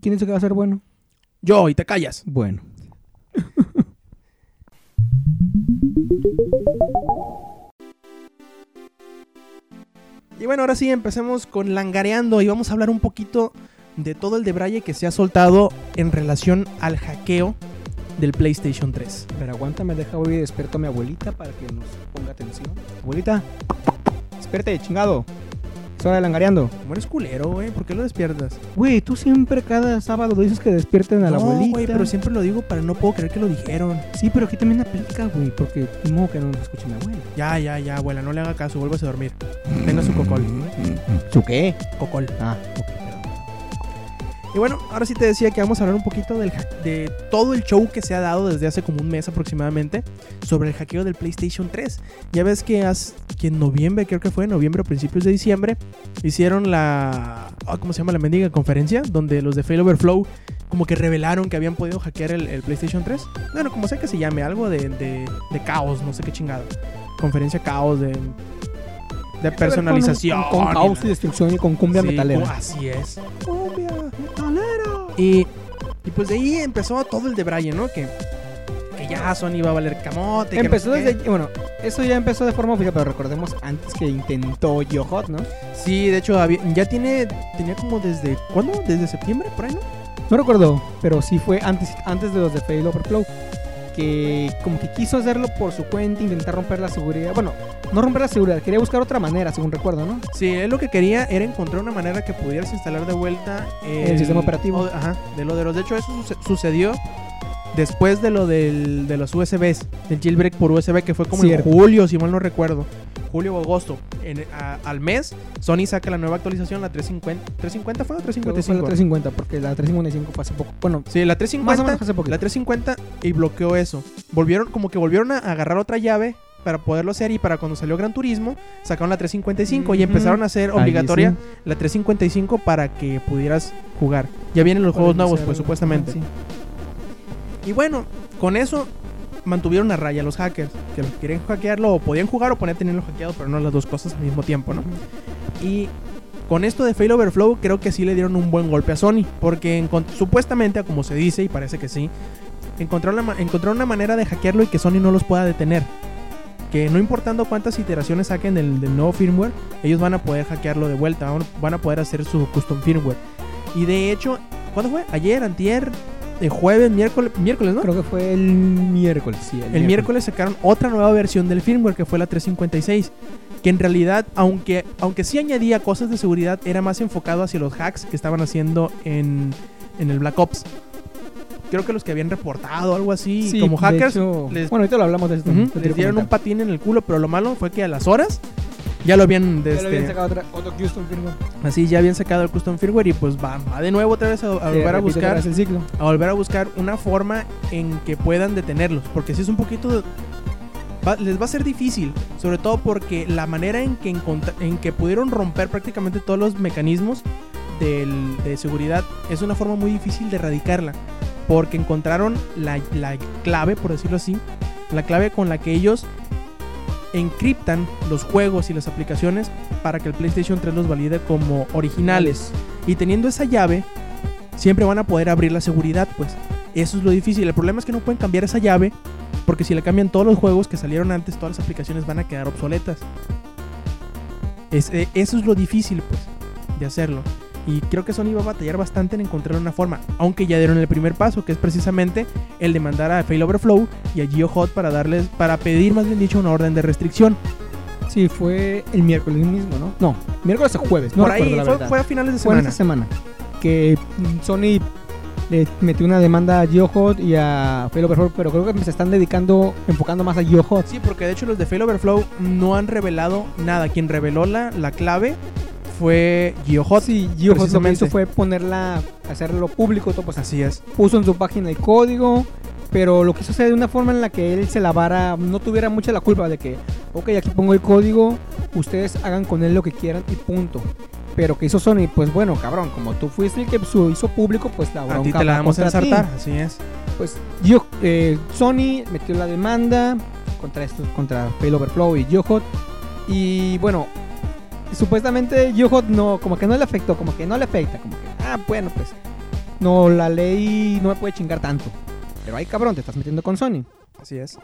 ¿Quién dice que va a ser bueno?
Yo, y te callas.
Bueno.
Y bueno, ahora sí empecemos con Langareando y vamos a hablar un poquito de todo el debraye que se ha soltado en relación al hackeo del PlayStation 3.
Pero aguántame, deja voy y despierto a mi abuelita para que nos ponga atención. Abuelita, despierte, chingado. Hora de langareando.
Como eres culero, güey, ¿por qué lo despiertas?
Güey, tú siempre cada sábado dices que despierten a la
no,
abuelita.
güey, pero siempre lo digo para no puedo creer que lo dijeron.
Sí, pero aquí también aplica, güey, porque modo que no nos escuche mi abuela.
Ya, ya, ya, abuela, no le haga caso, vuélvase a dormir. Tenga su cocol.
¿Su qué?
Cocol.
Ah, ok.
Y bueno, ahora sí te decía que vamos a hablar un poquito del de todo el show que se ha dado desde hace como un mes aproximadamente sobre el hackeo del PlayStation 3. Ya ves que, has- que en noviembre, creo que fue en noviembre o principios de diciembre, hicieron la... ah, ¿Cómo se llama la mendiga conferencia? Donde los de Failoverflow como que revelaron que habían podido hackear el, el PlayStation 3. Bueno, como sea que se llame, algo de, de- de caos, no sé qué chingado. Conferencia caos de... De personalización.
Con, caos y destrucción y con cumbia
Sí,
metalera.
Así es. Cumbia. Y, y pues de ahí empezó todo el de Brian, ¿no? Que, que ya Sony iba a valer camote. que no
Empezó
sé qué.
desde. Bueno, eso ya empezó de forma oficial, pero recordemos antes que intentó YoHot, ¿no?
Sí, de hecho, había- ya tiene. Tenía como desde. ¿Cuándo? ¿Desde septiembre? Por ahí, ¿no?
No recuerdo, pero sí fue antes, antes de los de Fail Overflow. Que como que quiso hacerlo por su cuenta, intentar romper la seguridad. Bueno, no romper la seguridad, quería buscar otra manera, según recuerdo, ¿no?
Sí, él lo que quería era encontrar una manera que pudieras instalar de vuelta
El sistema operativo.
o- ajá, de lo de los. De hecho, eso suce- sucedió después de lo del, de los USBs, del jailbreak por USB, que fue como
Cierto.
en julio, si mal no recuerdo. Julio o agosto. En- a- al mes, Sony saca la nueva actualización, la 350. ¿350 fue o
Creo que fue la
355?
350, porque la 355 fue hace poco. Bueno,
Sí, la
más o
350.
menos hace poco.
La 350 y bloqueó eso. Volvieron, como que volvieron a agarrar otra llave para poderlo hacer y para cuando salió Gran Turismo sacaron la 355 y
Ujú.
empezaron a hacer obligatoria
sí.
la 355 para que pudieras jugar. Ya vienen los juegos nuevos, pues supuestamente.
Sí.
Y bueno, con eso mantuvieron a raya los hackers, que querían hackearlo o podían jugar o podían tenerlo hackeado, pero no las dos cosas al mismo tiempo, ¿no? Y con esto de Fail Overflow creo que sí le dieron un buen golpe a Sony, porque supuestamente, como se dice y parece que sí, encontraron, la encontraron una manera de hackearlo y que Sony no los pueda detener. Que no importando cuántas iteraciones saquen del, del nuevo firmware, ellos van a poder hackearlo de vuelta, van- van a poder hacer su custom firmware. Y de hecho, ¿cuándo fue? Ayer, antier, el jueves, miércoles, miércoles, ¿no?
Creo que fue el miércoles, sí.
El miércoles sacaron otra nueva versión del firmware que fue la 356. Que en realidad, aunque, aunque sí añadía cosas de seguridad, era más enfocado hacia los hacks que estaban haciendo en, en el Black Ops. Creo que los que habían reportado algo así,
Sí,
como hackers,
hecho-
les-
Bueno, ahorita lo hablamos de esto. quiero
les dieron un patín en el culo, pero lo malo fue que a las horas ya lo habían,
Ya lo habían
este,
sacado otra, otro custom firmware.
así ya habían sacado el custom firmware y pues va, va de nuevo otra vez a, volver a buscar
vez el ciclo.
a volver a buscar una forma en que puedan detenerlos. Porque si es un poquito. va- les va a ser difícil. Sobre todo porque la manera en que, en que pudieron romper prácticamente todos los mecanismos del- de seguridad es una forma muy difícil de erradicarla. Porque encontraron la, la clave, por decirlo así. La clave con la que ellos encriptan los juegos y las aplicaciones para que el PlayStation 3 los valide como originales. Y teniendo esa llave, siempre van a poder abrir la seguridad, pues. Eso es lo difícil. El problema es que no pueden cambiar esa llave, porque si le cambian todos los juegos que salieron antes, todas las aplicaciones van a quedar obsoletas. Eh, eso es lo difícil, pues, de hacerlo. Y creo que Sony va a batallar bastante en encontrar una forma, aunque ya dieron el primer paso, que es precisamente el de mandar a Fail Overflow y a GeoHot para darles, para pedir más bien dicho una orden de restricción.
Sí, fue el miércoles mismo, ¿no? No, miércoles o jueves, no
Por
recuerdo
ahí
la
fue,
verdad.
fue a finales de
Fue
semana.
esta semana que mm, Sony le metió una demanda a GeoHot y a Fail Overflow, pero creo que se están dedicando, enfocando más a GeoHot.
Sí, porque de hecho los de Fail Overflow no han revelado nada. Quien reveló la, la clave fue GeoHot.
Sí, GeoHot lo que hizo fue ponerla, hacerlo público, todo, pues
Así es.
puso en su página el código, pero lo quiso hacer de una forma en la que él se lavara, no tuviera mucha la culpa de que, ok, aquí pongo el código, ustedes hagan con él lo que quieran y punto. Pero que hizo Sony, pues bueno, cabrón, como tú fuiste el que hizo público, pues la
A
bronca
ti te la
va
vamos a ensartar. Así es.
Pues yo, eh, Sony metió la demanda contra estos, contra Fail Overflow y YoHot. Y bueno, supuestamente YoHot no, como que no le afectó, como que no le afecta, como que, ah, bueno, pues, no, la ley no me puede chingar tanto. Pero ay, cabrón, te estás metiendo con Sony.
Así es.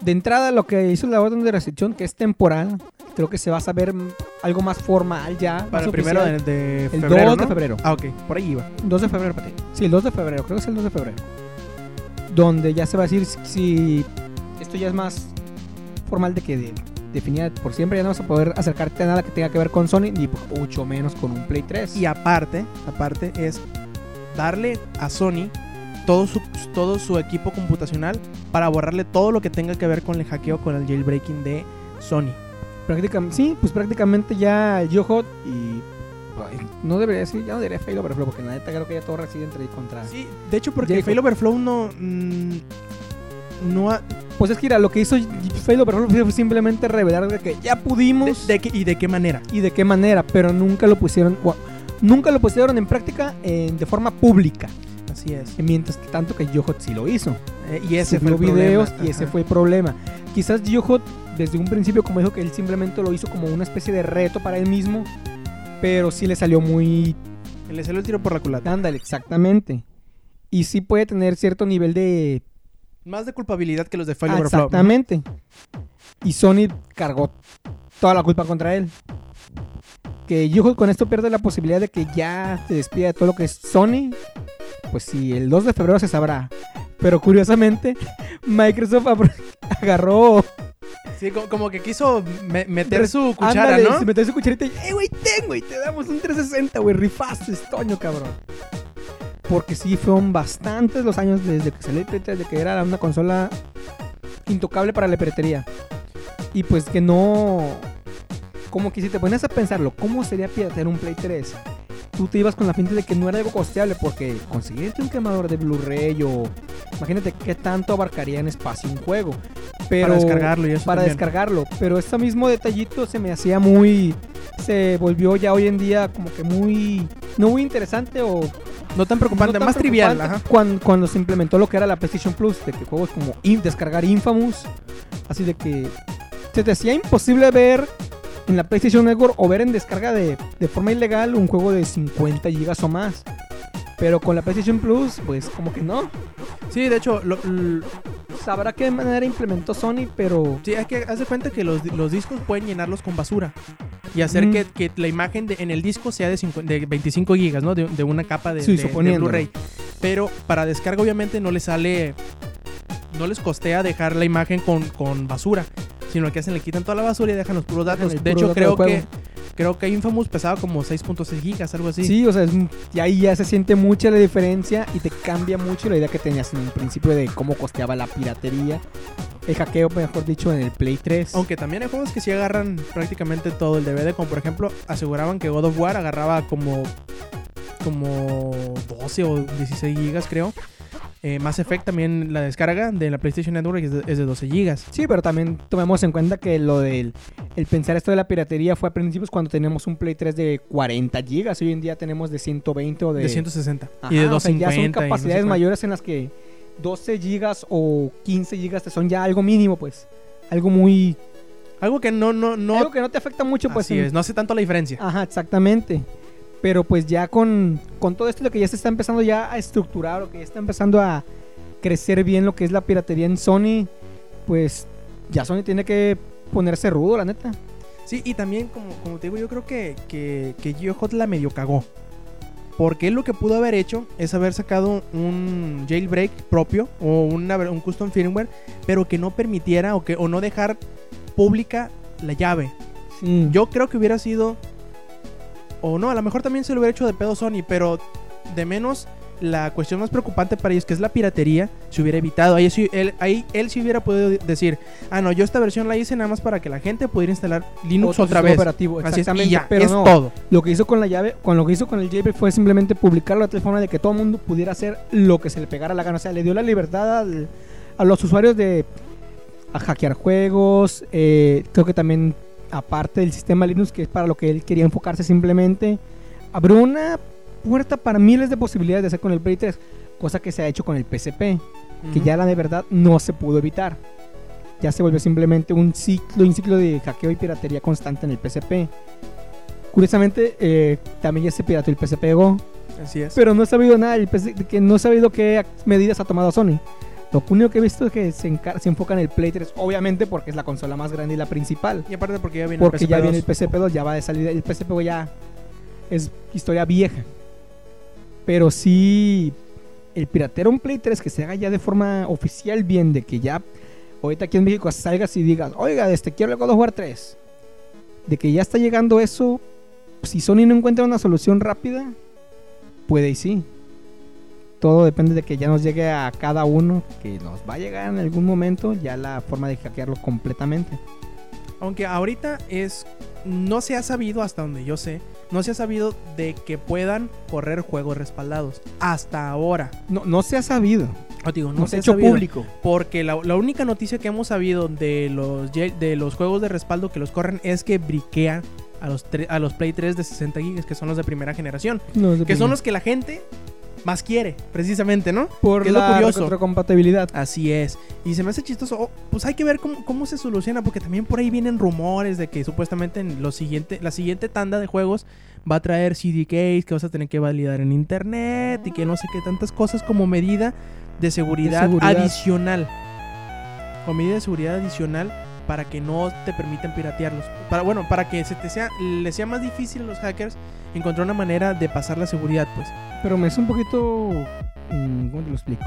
De entrada, lo que hizo la orden de restricción, que es temporal, creo que se va a saber algo más formal ya.
Para el primero de,
El
febrero.
2 de febrero.
Ah, ok. Por ahí iba.
2 de febrero, Pati. Sí, el 2 de febrero, creo que es el 2 de febrero. Donde ya se va a decir si, si esto ya es más formal de que de, definida por siempre, ya no vas a poder acercarte a nada que tenga que ver con Sony, ni mucho menos con un Play 3.
Y aparte, aparte es darle a Sony todo su, todo su equipo computacional para borrarle todo lo que tenga que ver con el hackeo, con el jailbreaking de Sony.
prácticamente, sí, pues prácticamente ya YoHot y no debería decir, ya no diría Fail Overflow, porque la neta creo que ya todo reside entre contra.
Sí, de hecho, porque. Fail Overflow no. mm, no ha-
Pues es que mira, lo que hizo Overflow fue simplemente revelar de que ya pudimos
de ¿Y de qué manera?
y de qué manera, pero nunca lo pusieron, nunca lo pusieron en práctica en- de forma pública.
Así es.
Mientras que tanto que Yohot sí lo hizo.
Eh, y ese fue el
videos
problema.
y ese fue el problema. Quizás Yohot desde un principio, como dijo que él simplemente lo hizo como una especie de reto para él mismo, pero sí le salió muy
Le salió el tiro por la culata.
Ándale, exactamente. Y sí puede tener cierto nivel de...
Más de culpabilidad que los de Fail
Ah,
Overflow.
exactamente. Y Sony cargó toda la culpa contra él. Que Yuho con esto pierde la posibilidad de que ya se despida de todo lo que es Sony. Pues sí, el 2 de febrero se sabrá. Pero curiosamente, Microsoft agarró...
Sí, co- como que quiso me- meter su cuchara,
Ándale,
¿no?
metió su cucharita y... ¡Eh, güey, ten, güey! Te damos un 360, güey. Rifaste, estoño, cabrón. Porque sí, fueron bastantes los años desde que salió el Play 3, de que era una consola intocable para la piratería. Y pues que no... Como que si te pones a pensarlo, ¿cómo sería piratear un Play 3? Tú te ibas con la pinta de que no era algo costeable porque conseguirte un quemador de Blu-ray o... Imagínate qué tanto abarcaría en espacio un juego. Pero
para descargarlo y eso
para
también.
descargarlo. Pero este mismo detallito se me hacía muy. Se volvió ya hoy en día como que muy. No muy interesante o.
No tan preocupante,
no tan
más trivial. Ajá.
Cuando, cuando se implementó lo que era la PlayStation Plus, de que juegos como descargar Infamous. Así de que. Se te hacía imposible ver en la PlayStation Network o ver en descarga de, de forma ilegal un juego de 50 gigas o más. Pero con la PlayStation Plus, pues como que no.
Sí, de hecho, lo-
Sabrá qué manera implementó Sony, pero
sí, hay que haz de cuenta que los, los discos pueden llenarlos con basura y hacer
Mm.
que, que la imagen de- en el disco sea de, 50 de 25 gigas, ¿no? De, de una capa de,
Sí,
de-. Blu-ray. Pero para descarga, obviamente, no les sale. No les costea dejar la imagen con, con basura. Sino lo que hacen, le quitan toda la basura y dejan los puros datos. De hecho, creo que. Creo que Infamous pesaba como 6.6 gigas, algo así.
Sí, o sea, es y ahí ya se siente mucha la diferencia y te cambia mucho la idea que tenías en el principio de cómo costeaba la piratería. El hackeo, mejor dicho, en el Play 3.
Aunque también hay juegos que sí agarran prácticamente todo el DVD, como por ejemplo aseguraban que God of War agarraba como como 12 o 16 gigas creo. Eh, Mass Effect también la descarga de la PlayStation Network es de, es de 12 gigas.
Sí, pero también tomemos en cuenta que lo del el pensar esto de la piratería fue a principios cuando teníamos un Play 3 de 40 gigas. Hoy en día tenemos de 120 o de...
De 160
Ajá,
y de
o sea,
250.
ya son
y no sé
capacidades mayores en las que 12 gigas o 15 gigas te son ya algo mínimo, pues. Algo muy...
Algo que no no no
algo que no te afecta mucho, pues.
así es, no hace tanto la diferencia.
Ajá, exactamente. Pero pues ya con, con todo esto de que ya se está empezando ya a estructurar o que ya está empezando a crecer bien lo que es la piratería en Sony, pues ya Sony tiene que ponerse rudo, la neta.
Sí, y también, como, como te digo, yo creo que, que, que GeoHot la medio cagó. Porque él lo que pudo haber hecho es haber sacado un jailbreak propio o una, un custom firmware, pero que no permitiera o, que, o no dejar pública la llave.
Sí.
Yo creo que hubiera sido. O no, a lo mejor también se lo hubiera hecho de pedo Sony, pero de menos la cuestión más preocupante para ellos, que es la piratería, se hubiera evitado. Ahí, él, ahí él sí hubiera podido decir: Ah, no, yo esta versión la hice nada más para que la gente pudiera instalar Linux
Otro
otra vez.
operativo,
Así es,
exactamente.
y ya,
pero
es
no,
todo.
lo que hizo con la llave, con lo que hizo con el jailbreak fue simplemente publicarlo de tal forma de que todo el mundo pudiera hacer lo que se le pegara la gana. O sea, le dio la libertad al- a los usuarios de a hackear juegos. eh, creo que también, aparte del sistema Linux, que es para lo que él quería enfocarse simplemente, abrió una puerta para miles de posibilidades de hacer con el Play 3, cosa que se ha hecho con el PSP, que
Ujú.
ya la de verdad no se pudo evitar. Ya se volvió simplemente un ciclo, un ciclo de hackeo y piratería constante en el PSP. Curiosamente, eh, también ya se pirateó el PSP Go,
Así es.
pero no he sabido nada, del PC que no he sabido qué medidas ha tomado Sony. Lo único que he visto es que se, se enfoca en el Play 3, obviamente porque es la consola más grande y la principal.
y aparte porque ya viene
Porque
el
ya
PSP2.
viene el PSP2, ya va de salida. El PSP ya es historia vieja. Pero sí, el piratero un Play 3 que se haga ya de forma oficial bien, de que ya ahorita aquí en México salgas y digas, oiga, este quiero el God of War 3. De que ya está llegando eso, si Sony no encuentra una solución rápida, puede y sí. Todo depende de que ya nos llegue a cada uno, que nos va a llegar en algún momento ya la forma de hackearlo completamente.
Aunque ahorita es. No se ha sabido, hasta donde yo sé, no se ha sabido de que puedan correr juegos respaldados. Hasta ahora.
No, no se ha sabido.
No, digo, no,
No,
se
se ha hecho
sabido.
público.
Porque la, la única noticia que hemos sabido de los, de los juegos de respaldo que los corren es que briquean a los, a los Play 3 de 60 GB, que son los de primera generación.
De
Que son los que la gente más quiere, precisamente, ¿no?
por
que es lo
la
curioso.
retrocompatibilidad.
Así es. Y se me hace chistoso. Oh, pues hay que ver cómo, cómo se soluciona. Porque también por ahí vienen rumores de que supuestamente en lo siguiente, la siguiente tanda de juegos va a traer CD keys que vas a tener que validar en internet y que no sé qué tantas cosas como medida de seguridad,
seguridad.
adicional. O medida de seguridad adicional para que no te permitan piratearlos. Para, bueno, para que se te sea, les sea más difícil a los hackers encontrar una manera de pasar la seguridad, pues.
Pero me es un poquito. mm, ¿Cómo te lo explico?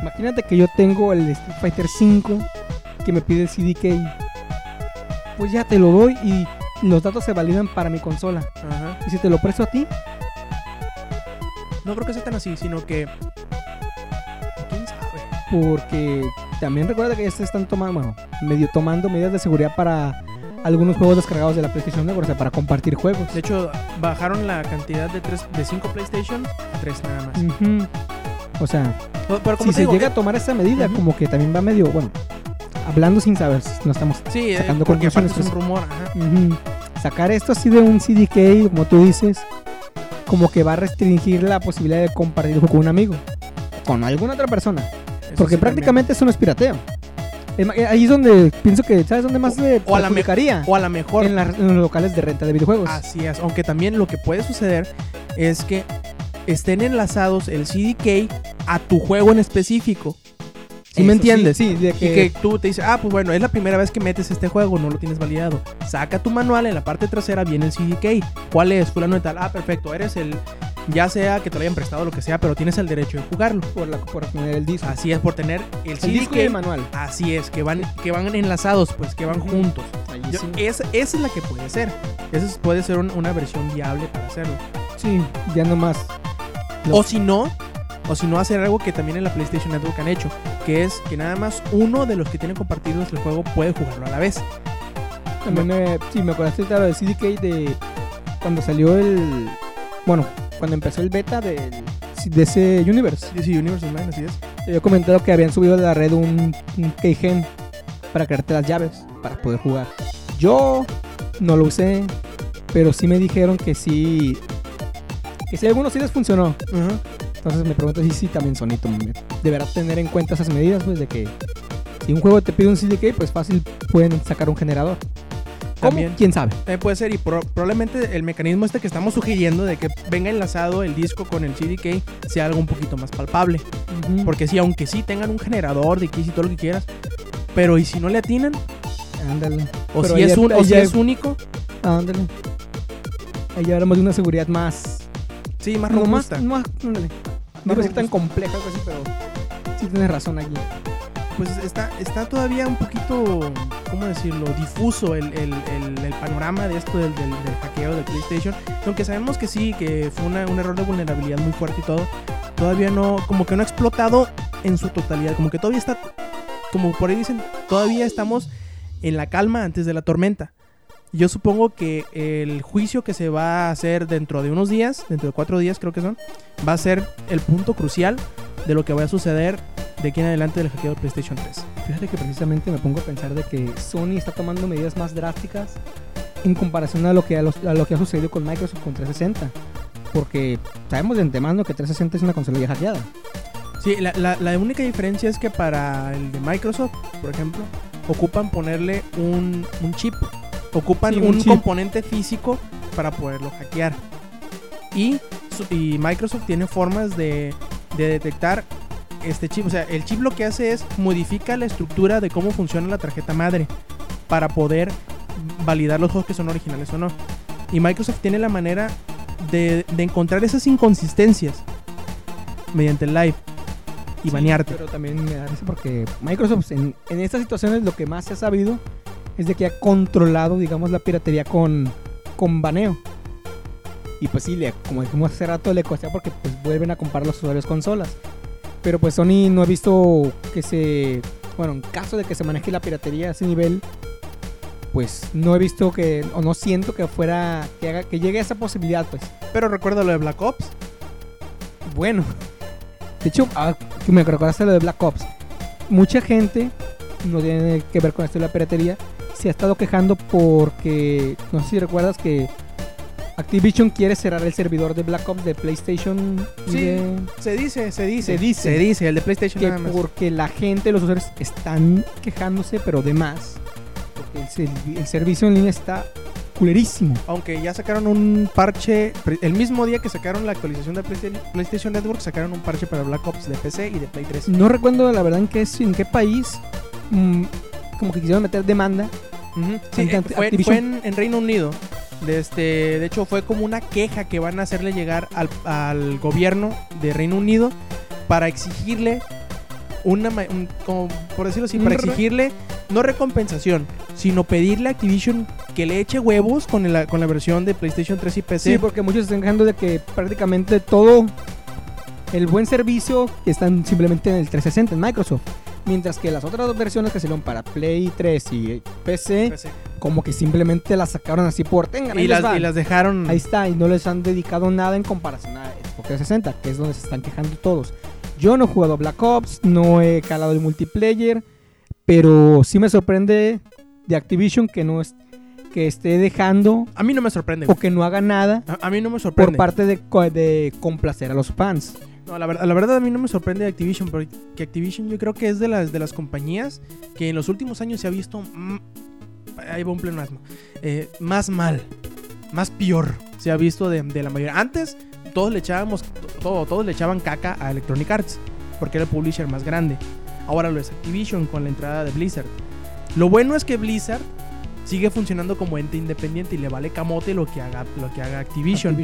Imagínate que yo tengo el Street Fighter 5 que me pide el CDK. Pues ya te lo doy y los datos se validan para mi consola.
Ajá.
Y si te lo presto a ti,
No creo que sea tan así, sino que. ¿Quién sabe?
porque también recuerda que ya se están tomando, bueno, medio tomando medidas de seguridad para algunos juegos descargados de la PlayStation Network, o sea, para compartir juegos.
De hecho, bajaron la cantidad de tres, de 5 PlayStation a 3 nada más.
O sea,
Pero
si se
digo,
llega
eh,
a tomar esa medida, como que también va medio, bueno, hablando sin saber, si no estamos
sí, eh,
sacando
aparte
conclusiones,
es un rumor. ajá.
Ujú. Sacar esto así de un CDK, como tú dices, como que va a restringir la posibilidad de compartir con un amigo, con alguna otra persona, porque prácticamente eso no es pirateo. Eh, Ahí es donde pienso que, ¿sabes dónde más se
o a la. O a lo mejor.
En, las- en los locales de renta de videojuegos.
Así es. Aunque también lo que puede suceder es que estén enlazados el CDK a tu juego en específico. ¿Sí me entiendes?
Sí, de
Y
que,
que tú te dices, ah, pues bueno, es la primera vez que metes este juego, no lo tienes validado. Saca tu manual, en la parte trasera viene el CDK. ¿Cuál es? Fulano de tal. Ah, perfecto, eres el. Ya sea que te lo hayan prestado lo que sea, pero tienes el derecho de jugarlo.
por, la, por poner el disco.
Así es, por tener el
el
CDK.
disco y el manual.
Así es, que van, que van enlazados, pues, que van juntos.
Ahí
Yo-
sí.
esa, esa es la que puede ser. Esa es- puede ser un- una versión viable para hacerlo.
Sí, ya nomás. No.
O si no, o si no hacer algo que también en la PlayStation Network han hecho, que es que nada más uno de los que tienen compartidos el juego puede jugarlo a la vez.
También me, sí, me acordaste de lo del CDK de cuando salió el. Bueno, cuando empezó el beta del, de ese Universe.
Sí, Universe Online, así es.
Yo he comentado que habían subido de la red un, un keygen para crearte las llaves para poder jugar. Yo no lo usé, pero sí me dijeron que sí. Que sí, a algunos sí les funcionó. Entonces me pregunto si sí también Sonito deberá tener en cuenta esas medidas, pues de que si un juego te pide un CDK, pues fácil pueden sacar un generador. ¿Cómo?
También.
¿Quién sabe?
También puede ser, y pro- probablemente el mecanismo este que estamos sugiriendo de que venga enlazado el disco con el CDK sea algo un poquito más palpable. Porque sí, aunque sí tengan un generador de keys y todo lo que quieras, pero ¿y si no le atinan?
Ándale.
¿O
Pero
si, es, un, o si es único?
Ándale. Ahí hablamos de una seguridad más.
Sí, más
no, más,
robusta.
más. No decir tan compleja algo así, pero sí tienes razón aquí.
Pues está, está todavía un poquito, ¿cómo decirlo? Difuso el, el- el- el panorama de esto del, del- del hackeo de PlayStation. Aunque sabemos que sí, que fue una- un error de vulnerabilidad muy fuerte y todo. Todavía no, como que no ha explotado en su totalidad. Como que todavía está, como por ahí dicen, todavía estamos en la calma antes de la tormenta. Yo supongo que el juicio que se va a hacer dentro de unos días, dentro de cuatro días creo que son, va a ser el punto crucial de lo que va a suceder de aquí en adelante del hackeo de PlayStation 3.
Fíjate que precisamente me pongo a pensar de que Sony está tomando medidas más drásticas en comparación a lo que, a los- a lo que ha sucedido con Microsoft con 360. Porque sabemos de antemano que 360 es una consola ya hackeada.
Sí, la, la- la única diferencia es que para el de Microsoft, por ejemplo, ocupan ponerle un, un chip. Ocupan
Sí,
un, componente físico para poderlo hackear. Y, Microsoft tiene formas de, de detectar este chip. O sea, el chip lo que hace es modifica la estructura de cómo funciona la tarjeta madre para poder validar los juegos que son originales o no. Y Microsoft tiene la manera de, de encontrar esas inconsistencias mediante el live y
Sí,
banearte.
Pero también me da risa porque Microsoft en, en estas situaciones lo que más se ha sabido es de que ha controlado, digamos, la piratería con, con baneo. Y pues sí, le, como dijimos hace rato, le costea porque pues vuelven a comprar los usuarios consolas. Pero pues Sony no ha visto que se... Bueno, en caso de que se maneje la piratería a ese nivel, pues no he visto que, o no siento que fuera, que, haga, que llegue a esa posibilidad, pues.
Pero recuerda lo de Black Ops.
Bueno, de hecho, ah, me recordaste lo de Black Ops. Mucha gente, no tiene que ver con esto de la piratería, se ha estado quejando porque, no sé si recuerdas que Activision quiere cerrar el servidor de Black Ops de PlayStation
Sí,
de-
Se dice, se dice.
Se dice.
Se dice, el de PlayStation
que
nada más.
porque la gente, los usuarios están quejándose, pero de más. Porque el, servi- el servicio en línea está culerísimo.
Aunque ya sacaron un parche, el mismo día que sacaron la actualización de PlayStation, PlayStation Network, sacaron un parche para Black Ops de PC y de Play 3.
No recuerdo la verdad en qué, en qué país mm, como que quisieron meter demanda.
Sí, eh,
ante
fue, en, en Reino Unido. De, este, de hecho, fue como una queja que van a hacerle llegar al, al gobierno de Reino Unido para exigirle una, un- como por decirlo así, para exigirle no recompensación, sino pedirle a Activision que le eche huevos con la, con la versión de PlayStation 3 y PC.
Sí, porque muchos están quejando de que prácticamente todo el buen servicio están simplemente en el 360, en Microsoft. Mientras que las otras dos versiones que salieron para Play 3 y PC,
PC.
como que simplemente las sacaron así por tengan,
Y las,
va".
y las dejaron.
Ahí está, y no les han dedicado nada en comparación a Xbox 360, que es donde se están quejando todos. Yo no he jugado Black Ops, no he calado el multiplayer, pero sí me sorprende de Activision que no es, que esté dejando
A mí no me sorprende.
o que no haga nada
A, a mí no me sorprende.
por parte de, de complacer a los fans.
No, la, verdad, la verdad a mí no me sorprende de Activision, porque Activision yo creo que es de las, de las compañías que en los últimos años se ha visto... ahí va un pleonasmo. eh, más mal, más peor se ha visto de, de la mayoría. Antes todos le echábamos, todo, todos le echaban caca a Electronic Arts, porque era el publisher más grande. Ahora lo es Activision con la entrada de Blizzard. Lo bueno es que Blizzard sigue funcionando como ente independiente y le vale camote lo que haga, lo que haga Activision.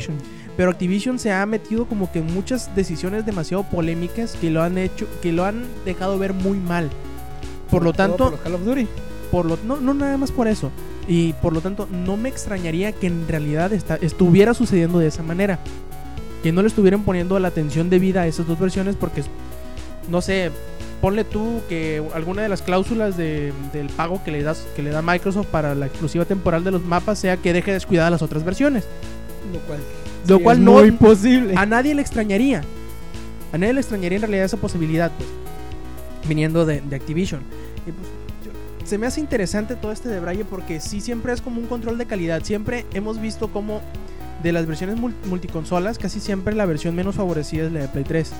Pero Activision se ha metido como que en muchas decisiones demasiado polémicas que lo han hecho, que lo han dejado ver muy mal. Por lo tanto,
por Call of Duty.
por lo, no, no nada más por eso. Y por lo tanto, no me extrañaría que en realidad esta- estuviera sucediendo de esa manera. Que no le estuvieran poniendo la atención debida a esas dos versiones porque, no sé, ponle tú que alguna de las cláusulas de- del pago que le, das, que le da Microsoft para la exclusiva temporal de los mapas sea que deje descuidadas las otras versiones.
Lo cual,
Lo
sí,
cual
es
no-
muy posible.
A nadie le extrañaría. A nadie le extrañaría en realidad esa posibilidad, pues. Viniendo de, de Activision. Y pues, se me hace interesante todo este de Braille porque sí siempre es como un control de calidad. Siempre hemos visto como de las versiones mul- multiconsolas, casi siempre la versión menos favorecida es la de Play 3.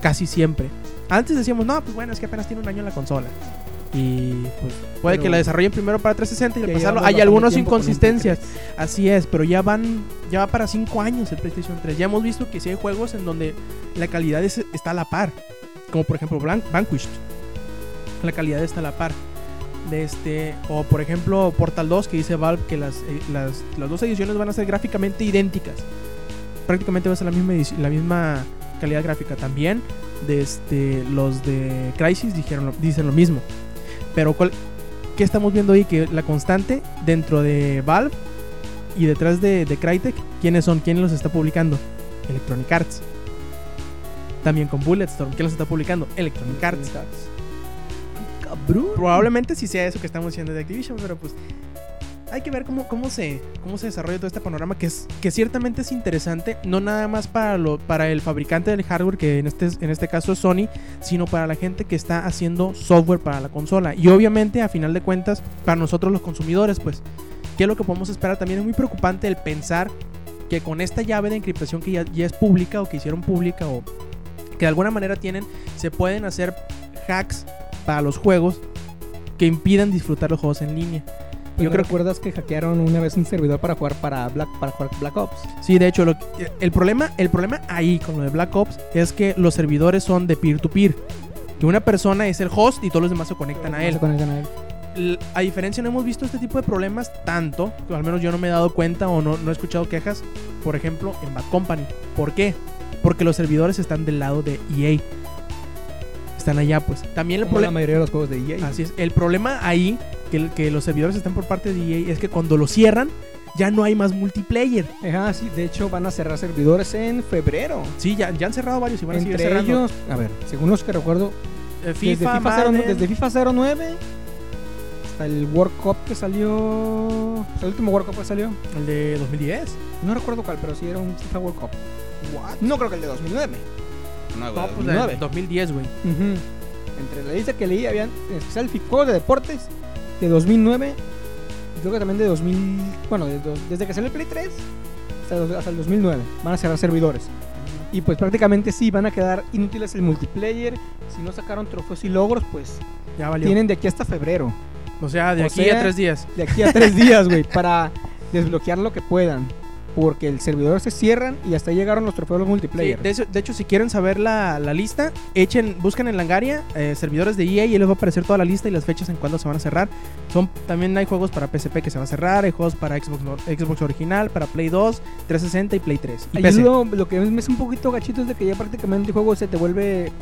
Casi siempre. Antes decíamos, no, pues bueno, es que apenas tiene un año la consola. Y pues puede que la desarrollen primero para 360 y al pasarlo hay algunas inconsistencias. Así es, pero ya van, ya va para 5 años el PlayStation 3. Ya hemos visto que sí hay juegos en donde la calidad es- está a la par. Como por ejemplo Blank, Vanquished. La calidad está a la par. De este, o por ejemplo Portal 2 que dice Valve que las, eh, las, las dos ediciones van a ser gráficamente idénticas. Prácticamente va a ser la misma, la misma calidad gráfica. También de este, los de Crisis dijeron, lo- dicen lo mismo. Pero ¿cuál- ¿qué estamos viendo ahí? Que la constante dentro de Valve y detrás de, de Crytek, ¿quiénes son? ¿Quién los está publicando? Electronic Arts. También con Bulletstorm, ¿quién los está publicando? Electronic Arts.
Cabrón.
Probablemente sí sea eso que estamos diciendo de Activision, pero pues hay que ver cómo, se, cómo se desarrolla todo este panorama que, es, que ciertamente es interesante, no nada más para, lo, para el fabricante del hardware, que en este, en este caso es Sony, sino para la gente que está haciendo software para la consola. Y obviamente, a final de cuentas, para nosotros los consumidores, pues, ¿qué es lo que podemos esperar? También es muy preocupante el pensar que con esta llave de encriptación que ya, ya es pública o que hicieron pública o que de alguna manera tienen, se pueden hacer hacks para los juegos que impidan disfrutar los juegos en línea.
Yo creo recuerdas que hackearon una vez un servidor para jugar para Black para jugar Black Ops.
Sí, de hecho, lo- el, problema, el problema ahí con lo de Black Ops es que los servidores son de peer-to-peer. Que una persona es el host y todos los demás se conectan a él.
se conectan a él.
A diferencia, no hemos visto este tipo de problemas tanto, al menos yo no me he dado cuenta o no, no he escuchado quejas, por ejemplo, en Bad Company. ¿Por qué? Porque los servidores están del lado de EA. Están allá, pues. También el
Como la
problema.
mayoría de los juegos de EA.
Así es. El problema ahí, que, los servidores están por parte de EA, es que cuando lo cierran, ya no hay más multiplayer.
Ajá, sí, de hecho van a cerrar servidores en febrero.
Sí, ya, ya han cerrado varios y van a seguir
Entre
cerrando.
ellos, a ver, según los que recuerdo,
Eh,
desde
FIFA,
FIFA, 09,
Madden,
desde FIFA 09 hasta el World Cup que salió. el último World Cup que salió.
El de 2010.
No recuerdo cuál, pero sí era un FIFA World Cup.
What?
No creo que el de 2009.
No,
No,
güey,
pues de
2009.
2010, güey.
Entre la lista que leí, habían en especial fi- juegos de deportes de 2009. y Creo que también de 2000. Bueno, de dos- desde que salió el Play 3 hasta, el 2009. Van a cerrar servidores. Y pues prácticamente sí, van a quedar inútiles el multiplayer. Si no sacaron trofeos y logros, pues
Ya valió.
tienen de aquí hasta febrero.
O sea, de
o
aquí
sea,
a tres días.
De aquí a tres días, güey, para desbloquear lo que puedan. Porque el servidor se cierran y hasta ahí llegaron los trofeos
Sí,
multiplayer.
de, hecho, de hecho, si quieren saber la, la lista, echen, busquen en Langaria eh, servidores de EA y ahí les va a aparecer toda la lista y las fechas en cuándo se van a cerrar. Son, también hay juegos para PSP que se van a cerrar, hay juegos para Xbox, Xbox original, para Play 2, 360 y Play 3. Y
Ahí
PC.
lo, lo que me es un poquito gachito es de que ya prácticamente el juego se te vuelve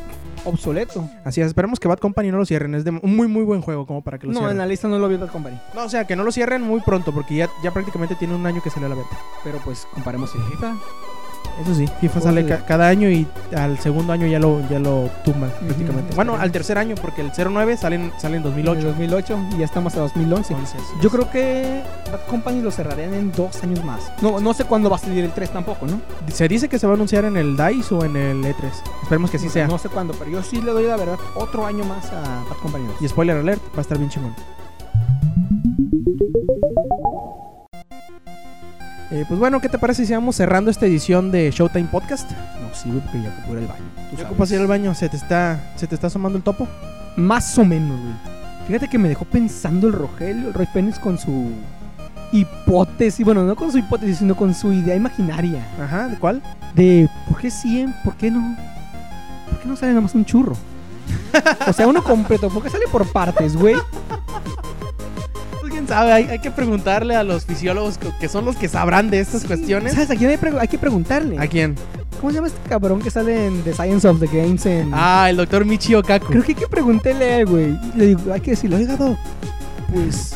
obsoleto.
Así es, esperemos que Bad Company no lo cierren. Es de un muy, muy buen juego como para que lo
No,
cierren.
en la lista no lo vi Bad Company.
No, o sea, que no lo cierren muy pronto porque ya, ya prácticamente tiene un año que salió a la venta.
Pero pues comparemos el FIFA.
Eso sí, FIFA sale ca- cada año y al segundo año ya lo, ya lo tumban prácticamente. Bueno, al tercer año porque el 09 sale en, sale en
En
2008.
2008 y ya estamos a 2011.
Entonces,
Yo creo que Bad Company lo cerrarían en dos años más. No, no sé cuándo va a salir el 3 tampoco, ¿no?
Se dice que se va a anunciar en el DICE o en el E3. Esperemos que así sea.
No sé cuándo, pero yo sí le doy la verdad otro año más a Bad Company 2.
Y spoiler alert, va a estar bien chingón. Eh, pues bueno, ¿qué te parece si vamos cerrando esta edición de Showtime Podcast?
No, sí, güey, porque ya ocupo ir al baño. tú
¿Ya ocupas ir al baño? ¿Se te está, se te está asomando el topo?
Más o menos, güey. Fíjate que me dejó pensando el Rogelio, el Roy Fénix con su hipótesis, bueno, no con su hipótesis, sino con su idea imaginaria
Ajá, ¿de cuál?
de por qué 100, por qué no, por qué no sale nada más un churro. O sea, uno completo, ¿por qué sale por partes, güey?
Sabe, hay, hay que preguntarle a los fisiólogos que, que son los que sabrán de estas cuestiones.
¿Sabes? A quién hay, que preguntarle.
¿A quién?
¿Cómo se llama este cabrón que sale en The Science of the Games en...
Ah, el doctor Michio Kaku.
Creo que hay que preguntarle güey. Le digo, hay que decirle, oiga, Doc, pues...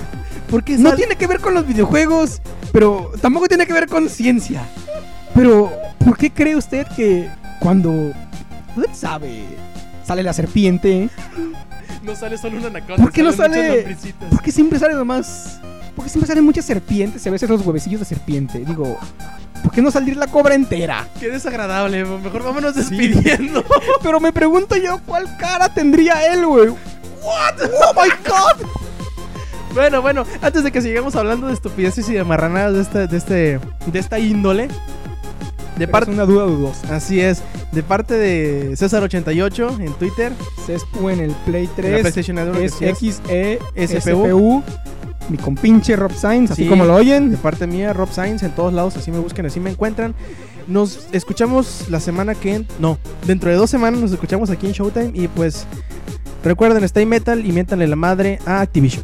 Porque
No tiene que ver con los videojuegos, pero tampoco tiene que ver con ciencia. Pero, ¿por qué cree usted que cuando... Usted sabe, sale la serpiente,
no sale solo una anaconda.
¿Por qué no sale-. ¿por qué siempre sale nomás... ¿Por qué siempre salen muchas serpientes y a veces los huevecillos de serpiente? Digo, ¿por qué no salir la cobra entera?
Qué desagradable. Mejor vámonos despidiendo.
Pero me pregunto yo, ¿cuál cara tendría él, güey? ¿What? ¡Oh, my God!
Bueno, bueno, antes de que sigamos hablando de estupideces y de marranadas de este, de este, de esta índole, de parte,
una duda dudosa.
así es, de parte de César88 en Twitter,
Cespu en el Play
de la
3
PlayStation Network,
es
así es,
XE
SPU.
SPU. Mi compinche Rob Sainz, así
Sí.
como lo oyen.
de parte mía, Rob Sainz, en todos lados, así me buscan, así me encuentran. Nos escuchamos la semana que, no, dentro de dos semanas nos escuchamos aquí en Showtime y pues recuerden, Stay Metal y miéntanle la madre a Activision.